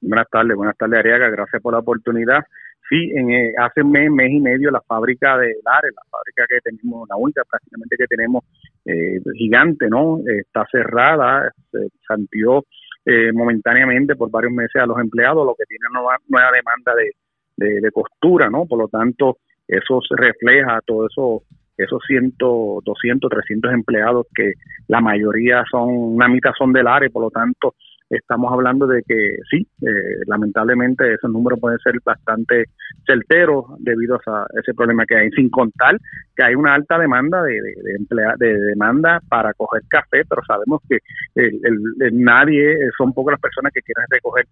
Buenas tardes, buenas tardes, Ariaga. Gracias por la oportunidad. Sí, en, eh, hace mes, mes y medio, la fábrica de Lares, la fábrica que tenemos, la única prácticamente que tenemos eh, gigante, ¿no? está cerrada, se santió eh, momentáneamente por varios meses a los empleados, lo que tiene nueva, nueva demanda de, de, costura, ¿no? Por lo tanto, eso se refleja todo eso esos 100, 200, 300 empleados que la mayoría son, una mitad son del área, por lo tanto, estamos hablando de que sí, eh, lamentablemente esos números pueden ser bastante certeros debido a ese problema que hay, sin contar que hay una alta demanda de, de, de demanda para coger café, pero sabemos que nadie, son pocas las personas que quieren recoger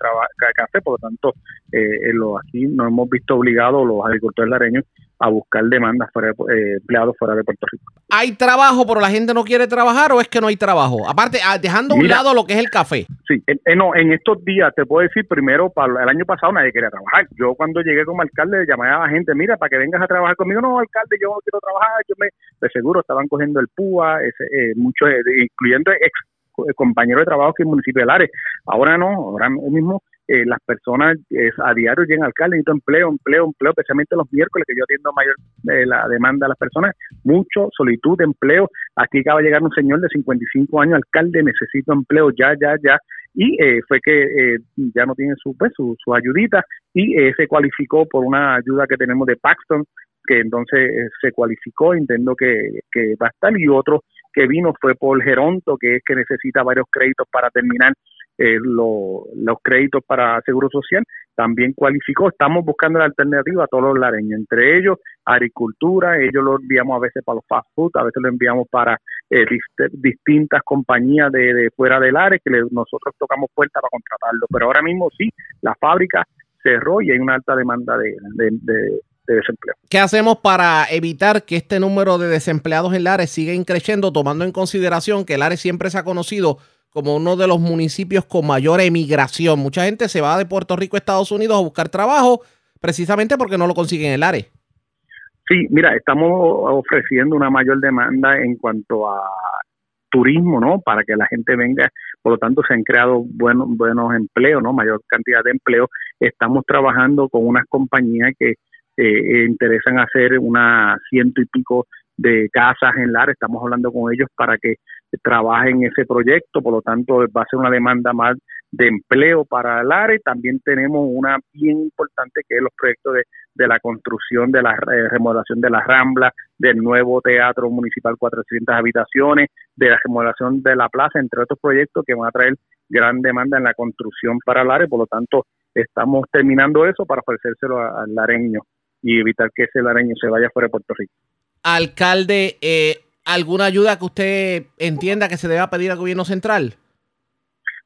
café, por lo tanto, eh, lo, aquí nos hemos visto obligados los agricultores lareños a buscar demandas para eh, empleados fuera de Puerto Rico. ¿Hay trabajo, pero la gente no quiere trabajar o es que no hay trabajo? Aparte, ah, dejando a un lado lo que es el café. Sí, no, en estos días te puedo decir, primero, para el año pasado nadie quería trabajar. Yo cuando llegué como alcalde llamé a la gente, mira, para que vengas a trabajar conmigo, no, alcalde, yo no quiero trabajar, yo me, de seguro estaban cogiendo el PUA, ese, eh, muchos, eh, incluyendo ex compañeros de trabajo que en el municipio de Lares. Ahora no, ahora mismo eh, las personas a diario llegan al alcalde, necesito empleo, empleo, empleo, especialmente los miércoles que yo atiendo mayor eh, la demanda de las personas, mucho solicitud de empleo. Aquí acaba de llegar un señor de 55 años, alcalde, necesito empleo ya, ya, ya. Y eh, fue que ya no tiene su, pues, su, su ayudita y se cualificó por una ayuda que tenemos de Paxton, que entonces se cualificó, entiendo que, que va a estar, y otro que vino fue por Geronto, que es que necesita varios créditos para terminar eh, los créditos para Seguro Social, también cualificó. Estamos buscando la alternativa a todos los lareños, entre ellos agricultura, ellos lo enviamos a veces para los fast food, a veces lo enviamos para eh, distintas compañías de, fuera del área que nosotros tocamos puerta para contratarlo. Pero ahora mismo sí, la fábrica cerró y hay una alta demanda de, desempleo. ¿Qué hacemos para evitar que este número de desempleados en Lares siga creciendo, tomando en consideración que Lares siempre se ha conocido como uno de los municipios con mayor emigración. Mucha gente se va de Puerto Rico a Estados Unidos a buscar trabajo precisamente porque no lo consiguen en el área. Sí, mira, estamos ofreciendo una mayor demanda en cuanto a turismo, ¿no? Para que la gente venga, por lo tanto se han creado buenos buenos empleos, ¿no? Mayor cantidad de empleo. Estamos trabajando con unas compañías que eh, interesan hacer una ciento y pico de casas en LAR, estamos hablando con ellos para que trabajen ese proyecto, por lo tanto va a ser una demanda más de empleo para LAR también tenemos una bien importante que es los proyectos de, de la construcción de la eh, remodelación de la Rambla, del nuevo Teatro Municipal 400 habitaciones, de la remodelación de la plaza, entre otros proyectos que van a traer gran demanda en la construcción para LAR por lo tanto estamos terminando eso para ofrecérselo al lareño y evitar que ese lareño se vaya fuera de Puerto Rico. Alcalde, eh, ¿alguna ayuda que usted entienda que se deba pedir al gobierno central?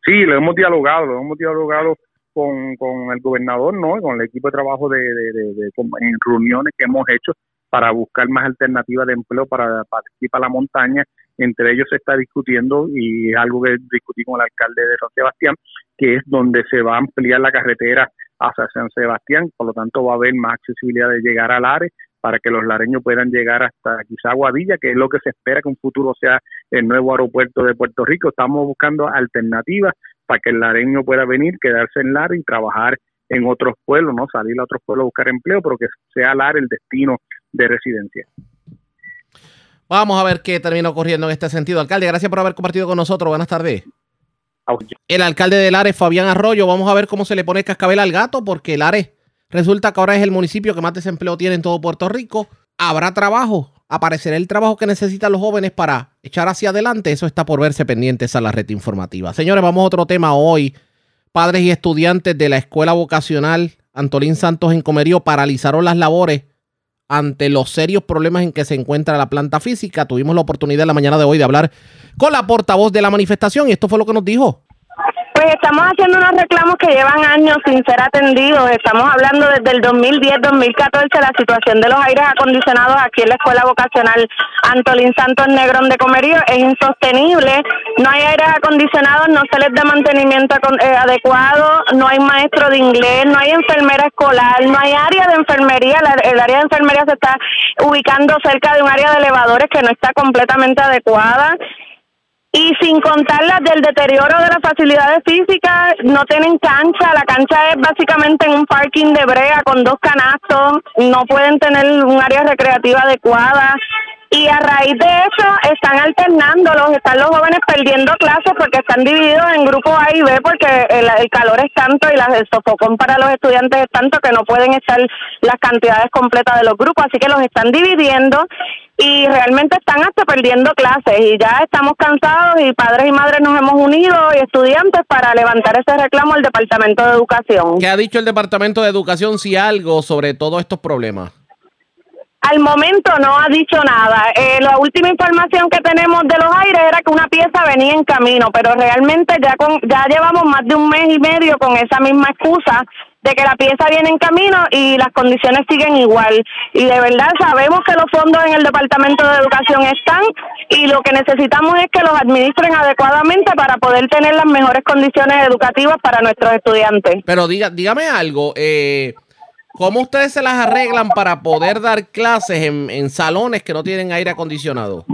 Sí, lo hemos dialogado, lo hemos dialogado con, con el gobernador, ¿no? Con el equipo de trabajo de, de, en reuniones que hemos hecho para buscar más alternativas de empleo para, para la montaña. Entre ellos se está discutiendo y es algo que discutí con el alcalde de San Sebastián, que es donde se va a ampliar la carretera hacia San Sebastián, por lo tanto va a haber más accesibilidad de llegar al área para que los lareños puedan llegar hasta quizá Guadilla, que es lo que se espera que un futuro sea el nuevo aeropuerto de Puerto Rico. Estamos buscando alternativas para que el lareño pueda venir, quedarse en Lar y trabajar en otros pueblos, no salir a otros pueblos a buscar empleo, pero que sea Lar el destino de residencia. Vamos a ver qué termina ocurriendo en este sentido. Alcalde, gracias por haber compartido con nosotros. Buenas tardes. El alcalde de Lares, Fabián Arroyo, vamos a ver cómo se le pone cascabel al gato, porque Lares resulta que ahora es el municipio que más desempleo tiene en todo Puerto Rico. ¿Habrá trabajo? ¿Aparecerá el trabajo que necesitan los jóvenes para echar hacia adelante? Eso está por verse pendientes a la red informativa. Señores, vamos a otro tema hoy. Padres y estudiantes de la Escuela Vocacional Antolín Santos en Comerío paralizaron las labores ante los serios problemas en que se encuentra la planta física. Tuvimos la oportunidad en la mañana de hoy de hablar con la portavoz de la manifestación y esto fue lo que nos dijo. Pues estamos haciendo unos reclamos que llevan años sin ser atendidos. Estamos hablando desde el 2010-2014 la situación de los aires acondicionados aquí en la Escuela Vocacional Antolín Santos Negrón de Comerío es insostenible. No hay aires acondicionados, no se les da mantenimiento eh, adecuado, no hay maestro de inglés, no hay enfermera escolar, no hay área de enfermería. el área de enfermería se está ubicando cerca de un área de elevadores que no está completamente adecuada. Y sin contar las del deterioro de las facilidades físicas, no tienen cancha, la cancha es básicamente en un parking de brea con dos canastos, no pueden tener un área recreativa adecuada. Y a raíz de eso están alternándolos, están los jóvenes perdiendo clases porque están divididos en grupos A y B porque el, calor es tanto y el sofocón para los estudiantes es tanto que no pueden estar las cantidades completas de los grupos, así que los están dividiendo y realmente están hasta perdiendo clases y ya estamos cansados y padres y madres nos hemos unido y estudiantes para levantar ese reclamo al Departamento de Educación. ¿Qué ha dicho el Departamento de Educación si algo sobre todos estos problemas? Al momento no ha dicho nada. Eh, la última información que tenemos de los aires era que una pieza venía en camino, pero realmente ya con ya llevamos más de un mes y medio con esa misma excusa de que la pieza viene en camino y las condiciones siguen igual. Y de verdad sabemos que los fondos en el Departamento de Educación están y lo que necesitamos es que los administren adecuadamente para poder tener las mejores condiciones educativas para nuestros estudiantes. Pero diga, dígame algo, eh, ¿cómo ustedes se las arreglan para poder dar clases en, en salones que no tienen aire acondicionado?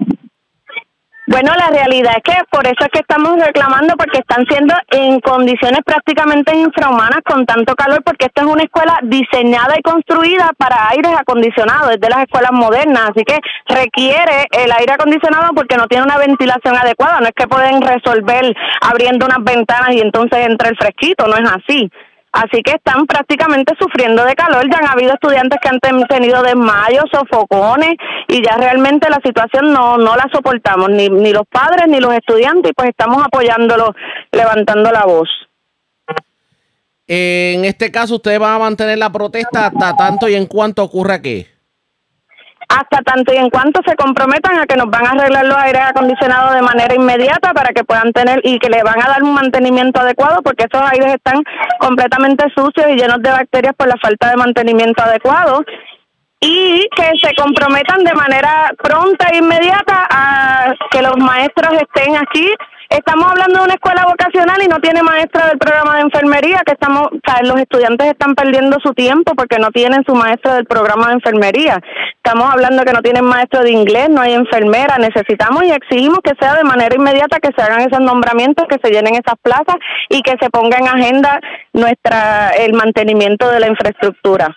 Bueno, la realidad es que por eso es que estamos reclamando, porque están siendo en condiciones prácticamente infrahumanas con tanto calor, porque esta es una escuela diseñada y construida para aires acondicionados, es de las escuelas modernas, así que requiere el aire acondicionado porque no tiene una ventilación adecuada, no es que pueden resolver abriendo unas ventanas y entonces entra el fresquito, no es así. Así que están prácticamente sufriendo de calor. Ya han habido estudiantes que han tenido desmayos, sofocones y ya realmente la situación no, no la soportamos, ni, ni los padres ni los estudiantes, y pues estamos apoyándolos, levantando la voz. En este caso, ¿ustedes van a mantener la protesta hasta tanto y en cuanto ocurra qué? Hasta tanto y en cuanto se comprometan a que nos van a arreglar los aires acondicionados de manera inmediata para que puedan tener y que le van a dar un mantenimiento adecuado porque esos aires están completamente sucios y llenos de bacterias por la falta de mantenimiento adecuado y que se comprometan de manera pronta e inmediata a que los maestros estén aquí Estamos hablando de una escuela vocacional y no tiene maestra del programa de enfermería, que estamos, o los estudiantes están perdiendo su tiempo porque no tienen su maestro del programa de enfermería. Estamos hablando que no tienen maestro de inglés, no hay enfermera. Necesitamos y exigimos que sea de manera inmediata que se hagan esos nombramientos, que se llenen esas plazas y que se ponga en agenda nuestra el mantenimiento de la infraestructura.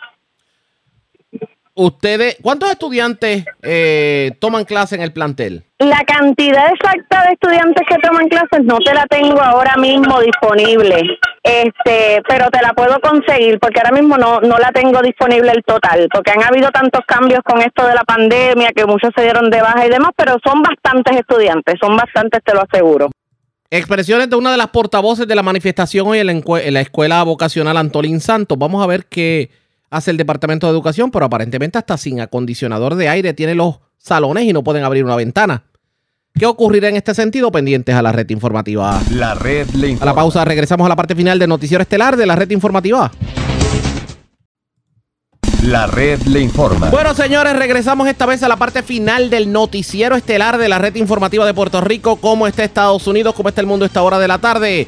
Ustedes, ¿cuántos estudiantes eh, toman clase en el plantel? La cantidad exacta de estudiantes que toman clases no te la tengo ahora mismo disponible, este, pero te la puedo conseguir porque ahora mismo no, no la tengo disponible el total, porque han habido tantos cambios con esto de la pandemia que muchos se dieron de baja y demás, pero son bastantes estudiantes, son bastantes, te lo aseguro. Expresiones de una de las portavoces de la manifestación hoy en la, en la Escuela Vocacional Antolín Santos. Vamos a ver qué hace el Departamento de Educación, pero aparentemente hasta sin acondicionador de aire tiene los salones y no pueden abrir una ventana. ¿Qué ocurrirá en este sentido? Pendientes a la red informativa. La red le informa. A la pausa regresamos a la parte final del noticiero estelar de la red informativa. La red le informa. Bueno, señores, regresamos esta vez a la parte final del noticiero estelar de la red informativa de Puerto Rico. ¿Cómo está Estados Unidos? ¿Cómo está el mundo a esta hora de la tarde?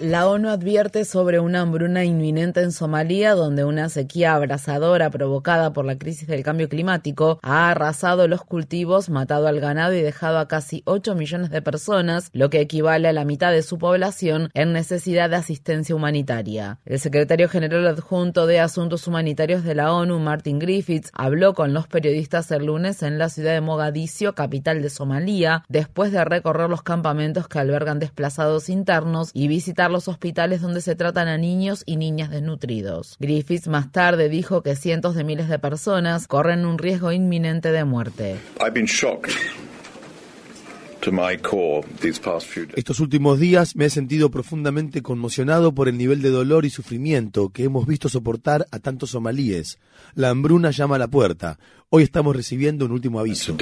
La ONU advierte sobre una hambruna inminente en Somalia, donde una sequía abrasadora provocada por la crisis del cambio climático ha arrasado los cultivos, matado al ganado y dejado a casi 8 millones de personas, lo que equivale a la mitad de su población, en necesidad de asistencia humanitaria. El secretario general adjunto de Asuntos Humanitarios de la ONU, Martin Griffiths, habló con los periodistas el lunes en la ciudad de Mogadiscio, capital de Somalia, después de recorrer los campamentos que albergan desplazados internos y visitar los hospitales donde se tratan a niños y niñas desnutridos. Griffiths más tarde dijo que cientos de miles de personas corren un riesgo inminente de muerte. Estos últimos días me he sentido profundamente conmocionado por el nivel de dolor y sufrimiento que hemos visto soportar a tantos somalíes. La hambruna llama a la puerta. Hoy estamos recibiendo un último aviso.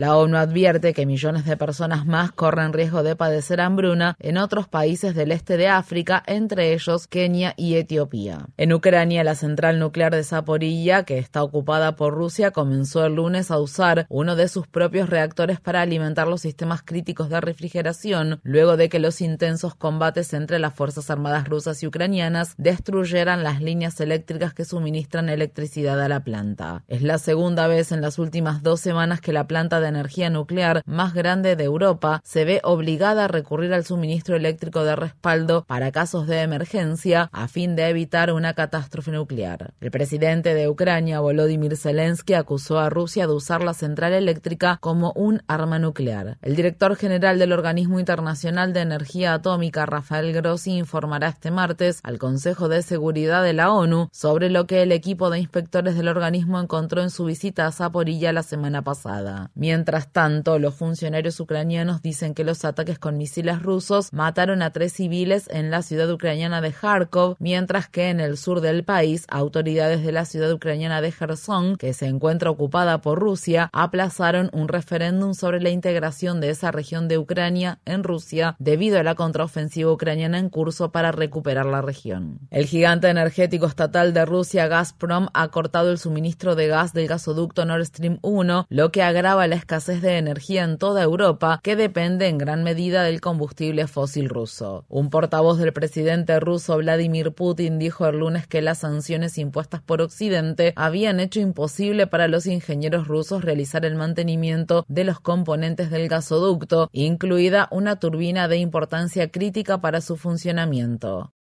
La ONU advierte que millones de personas más corren riesgo de padecer hambruna en otros países del este de África, entre ellos Kenia y Etiopía. En Ucrania, la central nuclear de Zaporilla, que está ocupada por Rusia, comenzó el lunes a usar uno de sus propios reactores para alimentar los sistemas críticos de refrigeración, luego de que los intensos combates entre las Fuerzas Armadas rusas y ucranianas destruyeran las líneas eléctricas que suministran electricidad a la planta. Es la segunda vez en las últimas dos semanas que la planta de energía nuclear más grande de Europa se ve obligada a recurrir al suministro eléctrico de respaldo para casos de emergencia a fin de evitar una catástrofe nuclear. El presidente de Ucrania, Volodymyr Zelensky, acusó a Rusia de usar la central eléctrica como un arma nuclear. El director general del Organismo Internacional de Energía Atómica, Rafael Grossi, informará este martes al Consejo de Seguridad de la ONU sobre lo que el equipo de inspectores del organismo encontró en su visita a Zaporilla la semana pasada. Mientras tanto, los funcionarios ucranianos dicen que los ataques con misiles rusos mataron a tres civiles en la ciudad ucraniana de Kharkov, mientras que en el sur del país, autoridades de la ciudad ucraniana de Kherson, que se encuentra ocupada por Rusia, aplazaron un referéndum sobre la integración de esa región de Ucrania en Rusia debido a la contraofensiva ucraniana en curso para recuperar la región. El gigante energético estatal de Rusia, Gazprom, ha cortado el suministro de gas del gasoducto Nord Stream 1, lo que agrava la escasez de energía en toda Europa, que depende en gran medida del combustible fósil ruso. Un portavoz del presidente ruso Vladimir Putin dijo el lunes que las sanciones impuestas por Occidente habían hecho imposible para los ingenieros rusos realizar el mantenimiento de los componentes del gasoducto, incluida una turbina de importancia crítica para su funcionamiento.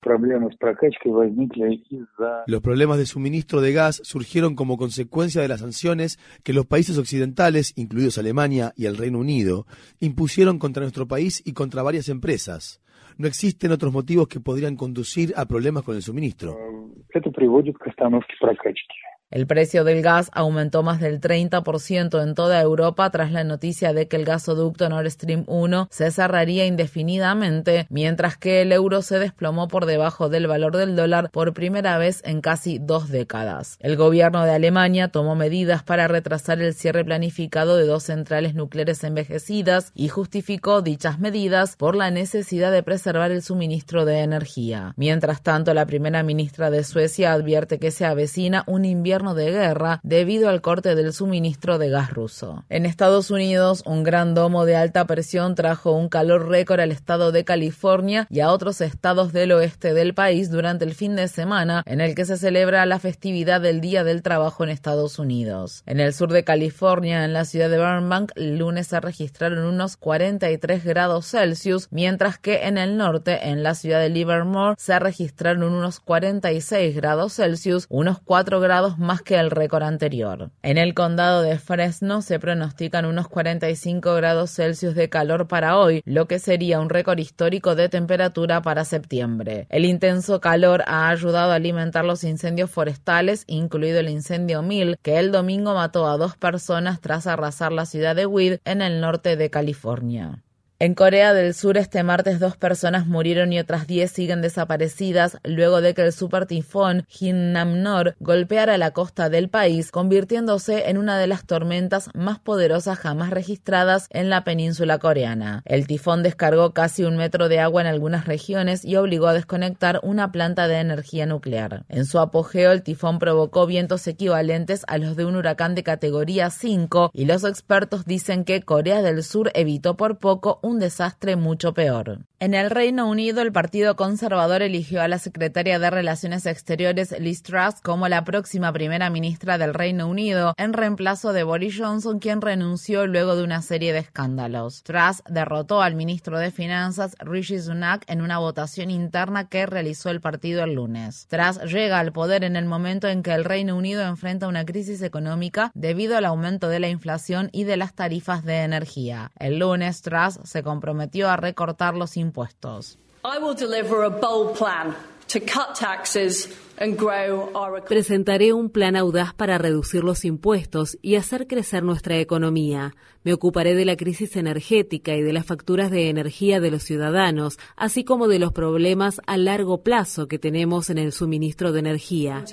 Los problemas de suministro de gas surgieron como consecuencia de las sanciones que los países occidentales, incluidos Alemania y el Reino Unido, impusieron contra nuestro país y contra varias empresas. No existen otros motivos que podrían conducir a problemas con el suministro. El precio del gas aumentó más del 30% en toda Europa tras la noticia de que el gasoducto Nord Stream 1 se cerraría indefinidamente, mientras que el euro se desplomó por debajo del valor del dólar por primera vez en casi dos décadas. El gobierno de Alemania tomó medidas para retrasar el cierre planificado de dos centrales nucleares envejecidas y justificó dichas medidas por la necesidad de preservar el suministro de energía. Mientras tanto, la primera ministra de Suecia advierte que se avecina un invierno de guerra debido al corte del suministro de gas ruso. En Estados Unidos, un gran domo de alta presión trajo un calor récord al estado de California y a otros estados del oeste del país durante el fin de semana en el que se celebra la festividad del Día del Trabajo en Estados Unidos. En el sur de California, en la ciudad de Burbank, el lunes se registraron unos 43 grados Celsius, mientras que en el norte, en la ciudad de Livermore, se registraron unos 46 grados Celsius, unos 4 grados más más que el récord anterior. En el condado de Fresno se pronostican unos 45 grados Celsius de calor para hoy, lo que sería un récord histórico de temperatura para septiembre. El intenso calor ha ayudado a alimentar los incendios forestales, incluido el incendio Mill, que el domingo mató a dos personas tras arrasar la ciudad de Weed en el norte de California. En Corea del Sur este martes dos personas murieron y otras diez siguen desaparecidas luego de que el supertifón Hinnamnor golpeara la costa del país, convirtiéndose en una de las tormentas más poderosas jamás registradas en la península coreana. El tifón descargó casi un metro de agua en algunas regiones y obligó a desconectar una planta de energía nuclear. En su apogeo, el tifón provocó vientos equivalentes a los de un huracán de categoría 5 y los expertos dicen que Corea del Sur evitó por poco desastre mucho peor. En el Reino Unido, el Partido Conservador eligió a la secretaria de Relaciones Exteriores Liz Truss como la próxima primera ministra del Reino Unido, en reemplazo de Boris Johnson, quien renunció luego de una serie de escándalos. Truss derrotó al ministro de Finanzas Rishi Sunak en una votación interna que realizó el partido el lunes. Truss llega al poder en el momento en que el Reino Unido enfrenta una crisis económica debido al aumento de la inflación y de las tarifas de energía. El lunes, Truss se comprometió a recortar los impuestos impuestos. Presentaré un plan audaz para reducir los impuestos y hacer crecer nuestra economía. Me ocuparé de la crisis energética y de las facturas de energía de los ciudadanos, así como de los problemas a largo plazo que tenemos en el suministro de energía.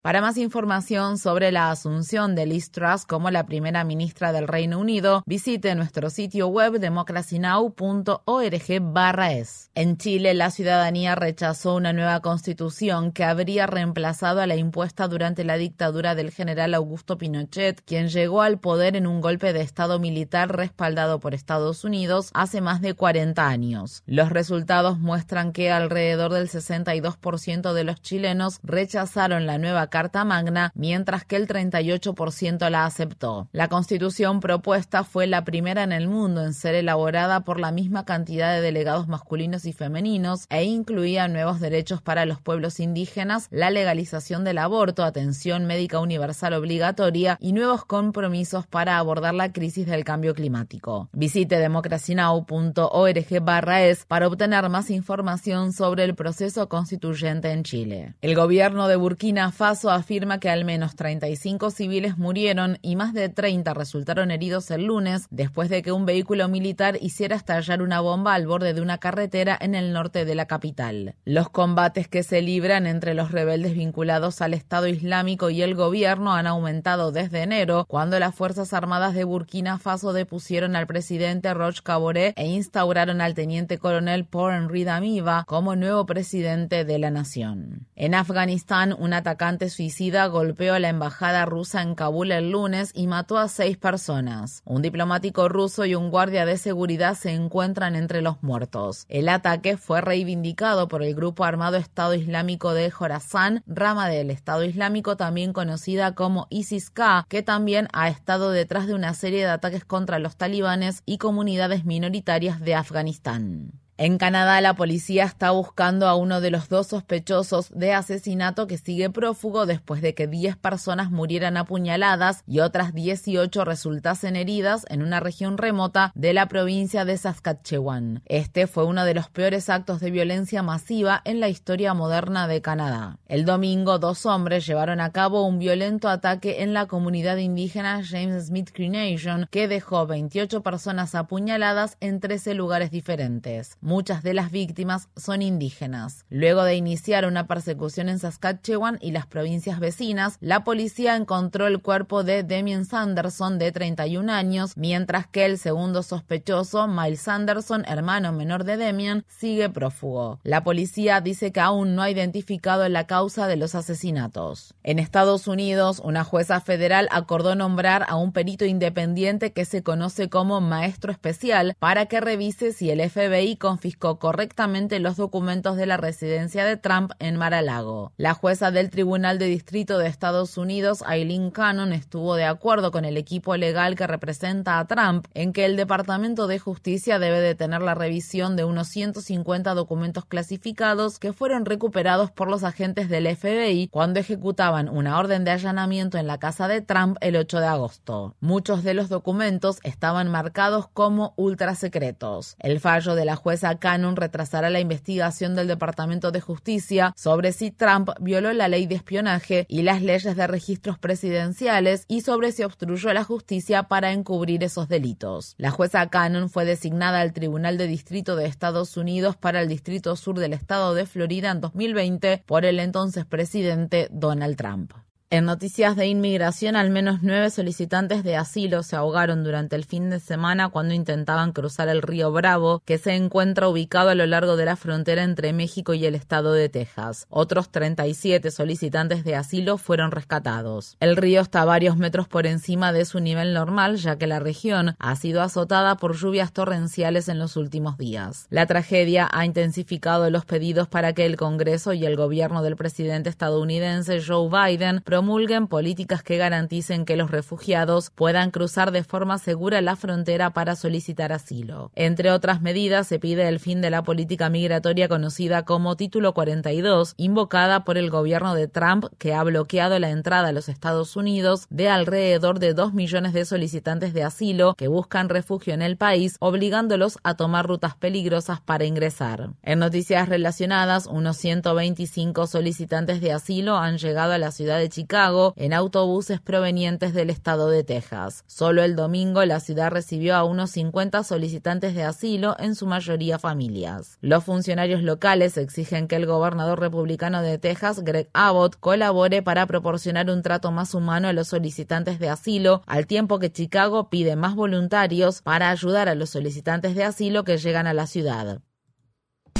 Para más información sobre la asunción de Liz Truss como la primera ministra del Reino Unido, visite nuestro sitio web democracynow.org/es. En Chile, la ciudadanía rechazó una nueva constitución que habría reemplazado a la impuesta durante la dictadura del general Augusto Pinochet, quien llegó al poder en un golpe de estado militar respaldado por Estados Unidos hace más de 40 años. Los resultados muestran que alrededor del 62% de los chilenos rechazaron la nueva Carta Magna, mientras que el 38% la aceptó. La constitución propuesta fue la primera en el mundo en ser elaborada por la misma cantidad de delegados masculinos y femeninos e incluía nuevos derechos para los pueblos indígenas, la legalización del aborto, atención médica universal obligatoria y nuevos compromisos para abordar la crisis del cambio climático. Visite democracynow.org/es para obtener más información sobre el proceso constituyente en Chile. El gobierno de Burkina Faso afirma que al menos 35 civiles murieron y más de 30 resultaron heridos el lunes después de que un vehículo militar hiciera estallar una bomba al borde de una carretera en el norte de la capital. Los combates que se libran entre los rebeldes vinculados al Estado Islámico y el gobierno han aumentado desde enero, cuando las Fuerzas Armadas de Burkina Faso depusieron al presidente Roch Kabore e instauraron al teniente coronel Paul Henri Damiba como nuevo presidente de la nación. En Afganistán, un atacante suicida golpeó a la embajada rusa en Kabul el lunes y mató a seis personas. Un diplomático ruso y un guardia de seguridad se encuentran entre los muertos. El ataque fue reivindicado por el grupo armado Estado Islámico de Jorazán, rama del Estado Islámico también conocida como ISIS-K, que también ha estado detrás de una serie de ataques contra los talibanes y comunidades minoritarias de Afganistán. En Canadá, la policía está buscando a uno de los dos sospechosos de asesinato que sigue prófugo después de que 10 personas murieran apuñaladas y otras 18 resultasen heridas en una región remota de la provincia de Saskatchewan. Este fue uno de los peores actos de violencia masiva en la historia moderna de Canadá. El domingo, dos hombres llevaron a cabo un violento ataque en la comunidad indígena James Smith Cree Nation que dejó 28 personas apuñaladas en 13 lugares diferentes. Muchas de las víctimas son indígenas. Luego de iniciar una persecución en Saskatchewan y las provincias vecinas, la policía encontró el cuerpo de Damien Sanderson de 31 años, mientras que el segundo sospechoso, Miles Sanderson, hermano menor de Damien, sigue prófugo. La policía dice que aún no ha identificado la causa de los asesinatos. En Estados Unidos, una jueza federal acordó nombrar a un perito independiente que se conoce como maestro especial para que revise si el FBI confiscó correctamente los documentos de la residencia de Trump en Mar-a-Lago. La jueza del Tribunal de Distrito de Estados Unidos, Eileen Cannon, estuvo de acuerdo con el equipo legal que representa a Trump en que el Departamento de Justicia debe detener la revisión de unos 150 documentos clasificados que fueron recuperados por los agentes del FBI cuando ejecutaban una orden de allanamiento en la casa de Trump el 8 de agosto. Muchos de los documentos estaban marcados como ultrasecretos. El fallo de la Cannon retrasará la investigación del Departamento de Justicia sobre si Trump violó la ley de espionaje y las leyes de registros presidenciales y sobre si obstruyó la justicia para encubrir esos delitos. La jueza Cannon fue designada al Tribunal de Distrito de Estados Unidos para el Distrito Sur del Estado de Florida en 2020 por el entonces presidente Donald Trump. En noticias de inmigración, al menos nueve solicitantes de asilo se ahogaron durante el fin de semana cuando intentaban cruzar el río Bravo, que se encuentra ubicado a lo largo de la frontera entre México y el estado de Texas. Otros 37 solicitantes de asilo fueron rescatados. El río está varios metros por encima de su nivel normal, ya que la región ha sido azotada por lluvias torrenciales en los últimos días. La tragedia ha intensificado los pedidos para que el Congreso y el gobierno del presidente estadounidense Joe Biden promulguen políticas que garanticen que los refugiados puedan cruzar de forma segura la frontera para solicitar asilo. Entre otras medidas, se pide el fin de la política migratoria conocida como Título 42, invocada por el gobierno de Trump, que ha bloqueado la entrada a los Estados Unidos de alrededor de 2 millones de solicitantes de asilo que buscan refugio en el país, obligándolos a tomar rutas peligrosas para ingresar. En noticias relacionadas, unos 125 solicitantes de asilo han llegado a la ciudad de Chicago Chicago en autobuses provenientes del estado de Texas. Solo el domingo la ciudad recibió a unos 50 solicitantes de asilo, en su mayoría familias. Los funcionarios locales exigen que el gobernador republicano de Texas, Greg Abbott, colabore para proporcionar un trato más humano a los solicitantes de asilo, al tiempo que Chicago pide más voluntarios para ayudar a los solicitantes de asilo que llegan a la ciudad.